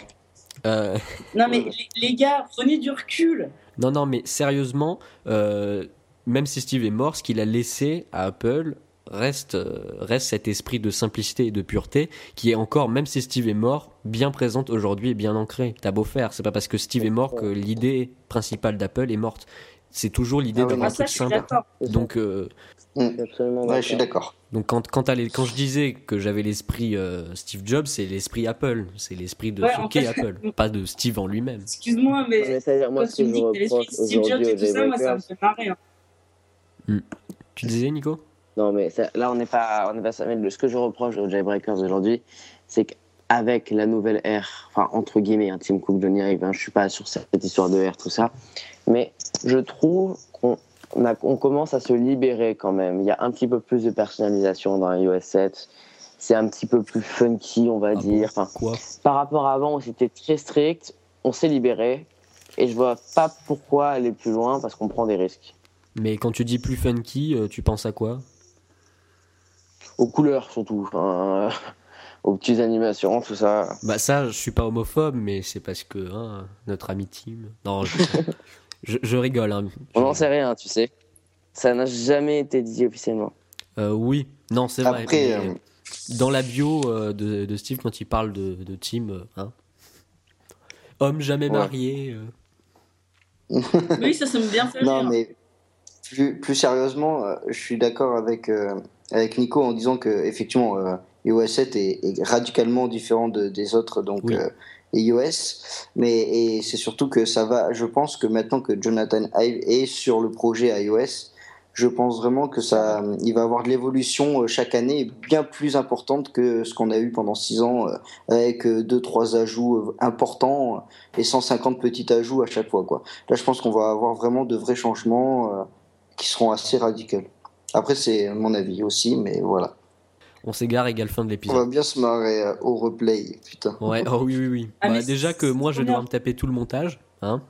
Euh, Non, mais les gars, prenez du recul. Non, non, mais sérieusement, euh, même si Steve est mort, ce qu'il a laissé à Apple reste, euh, reste cet esprit de simplicité et de pureté qui est encore, même si Steve est mort, bien présente aujourd'hui et bien ancré. T'as beau faire, c'est pas parce que Steve est mort que l'idée principale d'Apple est morte. C'est toujours l'idée Ah oui, d'avoir Ah, simple. Donc, euh, Je suis absolument Ouais, je suis d'accord. donc quand, quand, les- quand je disais que j'avais l'esprit euh, Steve Jobs, c'est l'esprit Apple. C'est l'esprit de Ouais, ce qu'est Apple, pas de Steve en lui-même. Excuse-moi, mais Mais moi, quand tu que me je dis que t'es l'esprit Steve Jobs et tout ça, moi, ça me fait marrer. hein. Tu disais, Nico? Non, mais ça- là, on n'est pas, on n'est pas le- ce que je reproche aux Jailbreakers aujourd'hui, c'est qu'avec la nouvelle ère, enfin, entre guillemets, hein, Tim Cook, Johnny Ive, hein, je suis pas sur cette histoire de ère, tout ça, mais je trouve qu'on on a- on commence à se libérer quand même. Il y a un petit peu plus de personnalisation dans iOS 7. C'est un petit peu plus funky, on va Ah dire. Enfin, Quoi par rapport à avant c'était très strict, on s'est libéré. Et je vois pas pourquoi aller plus loin parce qu'on prend des risques. Mais quand tu dis plus funky, euh, tu penses à quoi? Aux couleurs surtout, enfin, euh, aux petites animations, tout ça. Bah ça, je suis pas homophobe, mais c'est parce que hein, notre ami Tim. Non, je, je, je rigole. Hein. On n'en sait rien, tu sais. Ça n'a jamais été dit officiellement. Euh, oui, non, c'est vrai. Après, euh, Dans la bio euh, de, de Steve, quand il parle de, de Tim, hein. Homme jamais Ouais. marié. euh. Oui, ça, ça me bien fait Non, rire. mais plus, plus sérieusement, euh, je suis d'accord avec, euh, avec Nico en disant que effectivement euh, iOS 7 est, est radicalement différent de- des autres donc Oui. euh, iOS, mais et c'est surtout que ça va. Je pense que maintenant que Jonathan Ive est sur le projet iOS, je pense vraiment que ça, il va avoir de l'évolution euh, chaque année bien plus importante que ce qu'on a eu pendant six ans euh, avec euh, deux trois ajouts euh, importants euh, et 150 petits ajouts à chaque fois quoi. Là, je pense qu'on va avoir vraiment de vrais changements euh, qui seront assez radicaux. Après, c'est mon avis aussi, mais voilà. On s'égare égale fin de On va l'épisode. bien se marrer euh, au replay, putain. Ouais, oh oui, oui, oui. Ah, Bah, déjà que moi, je vais devoir me taper tout le montage. Hein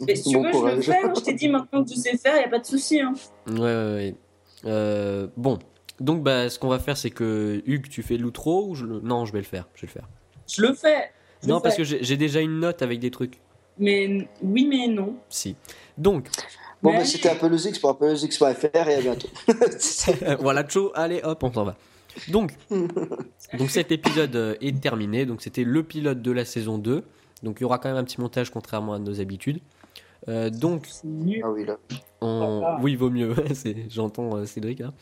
Mais si tu Bon veux, je le fais. hein. Je t'ai dit maintenant que tu sais faire, y a pas de souci. Hein. Ouais, ouais, ouais. Euh, bon, donc bah, ce qu'on va faire, c'est que Hugues, tu fais l'outro ou je le... Non, je vais le faire. Je vais le faire. Je le fais. Je non, le parce fais. que j'ai j'ai déjà une note avec des trucs. Mais oui, mais non. Si. Donc, Bon, Mais bah, c'était Apple X pour AppleX.fr et à bientôt. voilà, Cho, allez, hop, on s'en va. Donc, donc cet épisode euh, est terminé. Donc, c'était le pilote de la saison 2. Donc, il y aura quand même un petit montage, contrairement à nos habitudes. Euh, donc, ah oui, là. On- Ah. Oui, vaut mieux. J'entends euh, Cédric. là.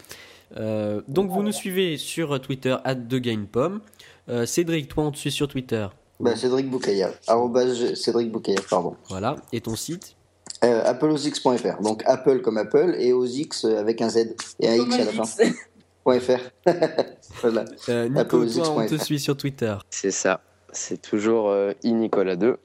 Euh, donc, vous nous suivez sur Twitter, @degainpom. Euh, Cédric, toi, on te suit sur Twitter. Bah, Cédric Boucaillard. Cédric Boucaillard, pardon. Voilà. Et ton site? Euh, AppleOsX.fr. Donc Apple comme Apple et OSX avec un Z et un X à la fin. .fr. voilà. euh, Nico, toi, on te suit sur Twitter. C'est ça. C'est toujours euh, iNicolas2.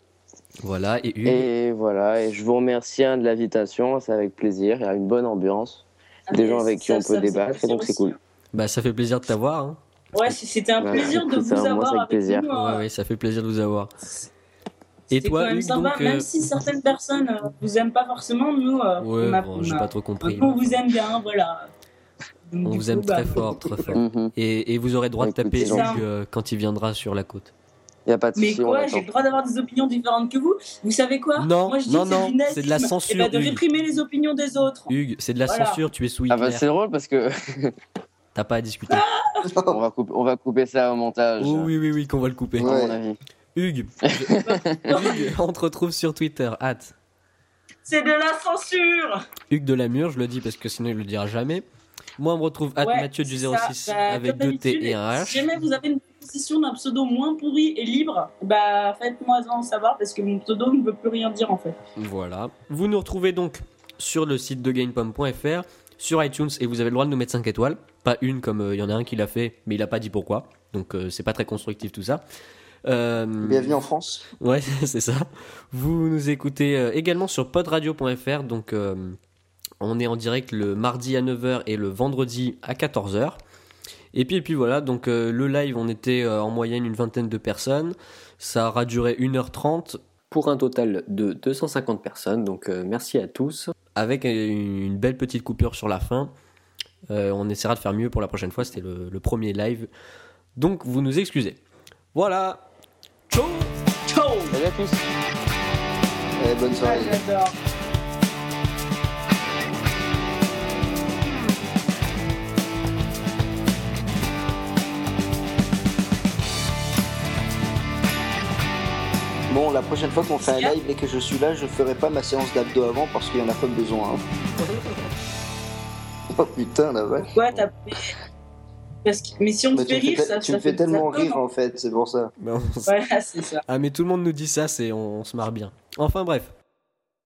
Voilà. Et Hugues. Et voilà, et je vous remercie hein, de l'invitation, c'est avec plaisir, il y a une bonne ambiance, des Ah, gens mais avec qui ça- on ça peut fait débattre, donc c'est cool. Bah, ça fait plaisir de t'avoir. hein. Ouais, c'était un Ouais, plaisir de vous ça, avoir avec avec plaisir. nous. Ouais, euh, ouais, ça fait plaisir de vous avoir. Et c'est toi, quand même sympa, donc. euh, même si certaines personnes euh, vous aiment pas forcément, nous, euh, Ouais, on, a- bon, on j'ai a- pas trop compris. on vous aime bien, voilà. Donc, On vous coup, aime bah, très fort, très fort. Mhm. Et, et vous aurez droit de taper Hugues euh, quand il viendra sur la côte. Il n'y a pas de Mais quoi, j'ai le droit d'avoir des opinions différentes que vous Vous savez quoi? Non, Moi, je dis non, non, c'est de la Et censure, bah, de Hugues. réprimer les opinions des autres. Hugues, c'est de la Voilà. censure, tu es sous Ah bah c'est drôle parce que T'as pas à discuter. on, va couper, on va couper ça au montage, Oh oui, oui, oui, qu'on va le couper. à mon avis. Hugues, Hugues, on te retrouve sur Twitter, hâte. C'est de la censure Hugues de la Mure, je le dis parce que sinon il le dira jamais. Moi, on me retrouve hâte Ouais, Mathieu du c'est 06 ça. Bah, avec deux T et un Si H. jamais vous avez une proposition d'un pseudo moins pourri et libre, bah faites-moi en savoir parce que mon pseudo ne veut plus rien dire en fait. Voilà. Vous nous retrouvez donc sur le site de gainpom.fr, sur iTunes, et vous avez le droit de nous mettre 5 étoiles. Pas une comme euh, il y en a un qui l'a fait, mais il a pas dit pourquoi. Donc euh, c'est pas très constructif tout ça. Euh, Bienvenue en France. Ouais, c'est ça. Vous nous écoutez euh, également sur podradio.fr. Donc, euh, on est en direct le mardi à 9h et le vendredi à 14h. Et puis, et puis voilà, donc euh, le live, on était euh, en moyenne une vingtaine de personnes. Ça aura duré 1h30 pour un total de 250 personnes. Donc, euh, merci à tous. Avec une belle petite coupure sur la fin. On essaiera de faire mieux pour la prochaine fois. C'était le, le premier live. Donc, vous nous excusez. Voilà. Ciao Ciao Salut à tous Allez, bonne soirée. J'adore. Bon, la prochaine fois qu'on fait un live et que je suis là, je ferai pas ma séance d'abdos avant parce qu'il y en a pas besoin. hein. oh putain, la vache. Pourquoi t'as parce que... Mais si on Bah, fait rire, te- ça, tu ça me fais fait tellement rire en fait, c'est pour ça. Voilà, c'est ça. Ah mais tout le monde nous dit ça, c'est on, on se marre bien. Enfin bref.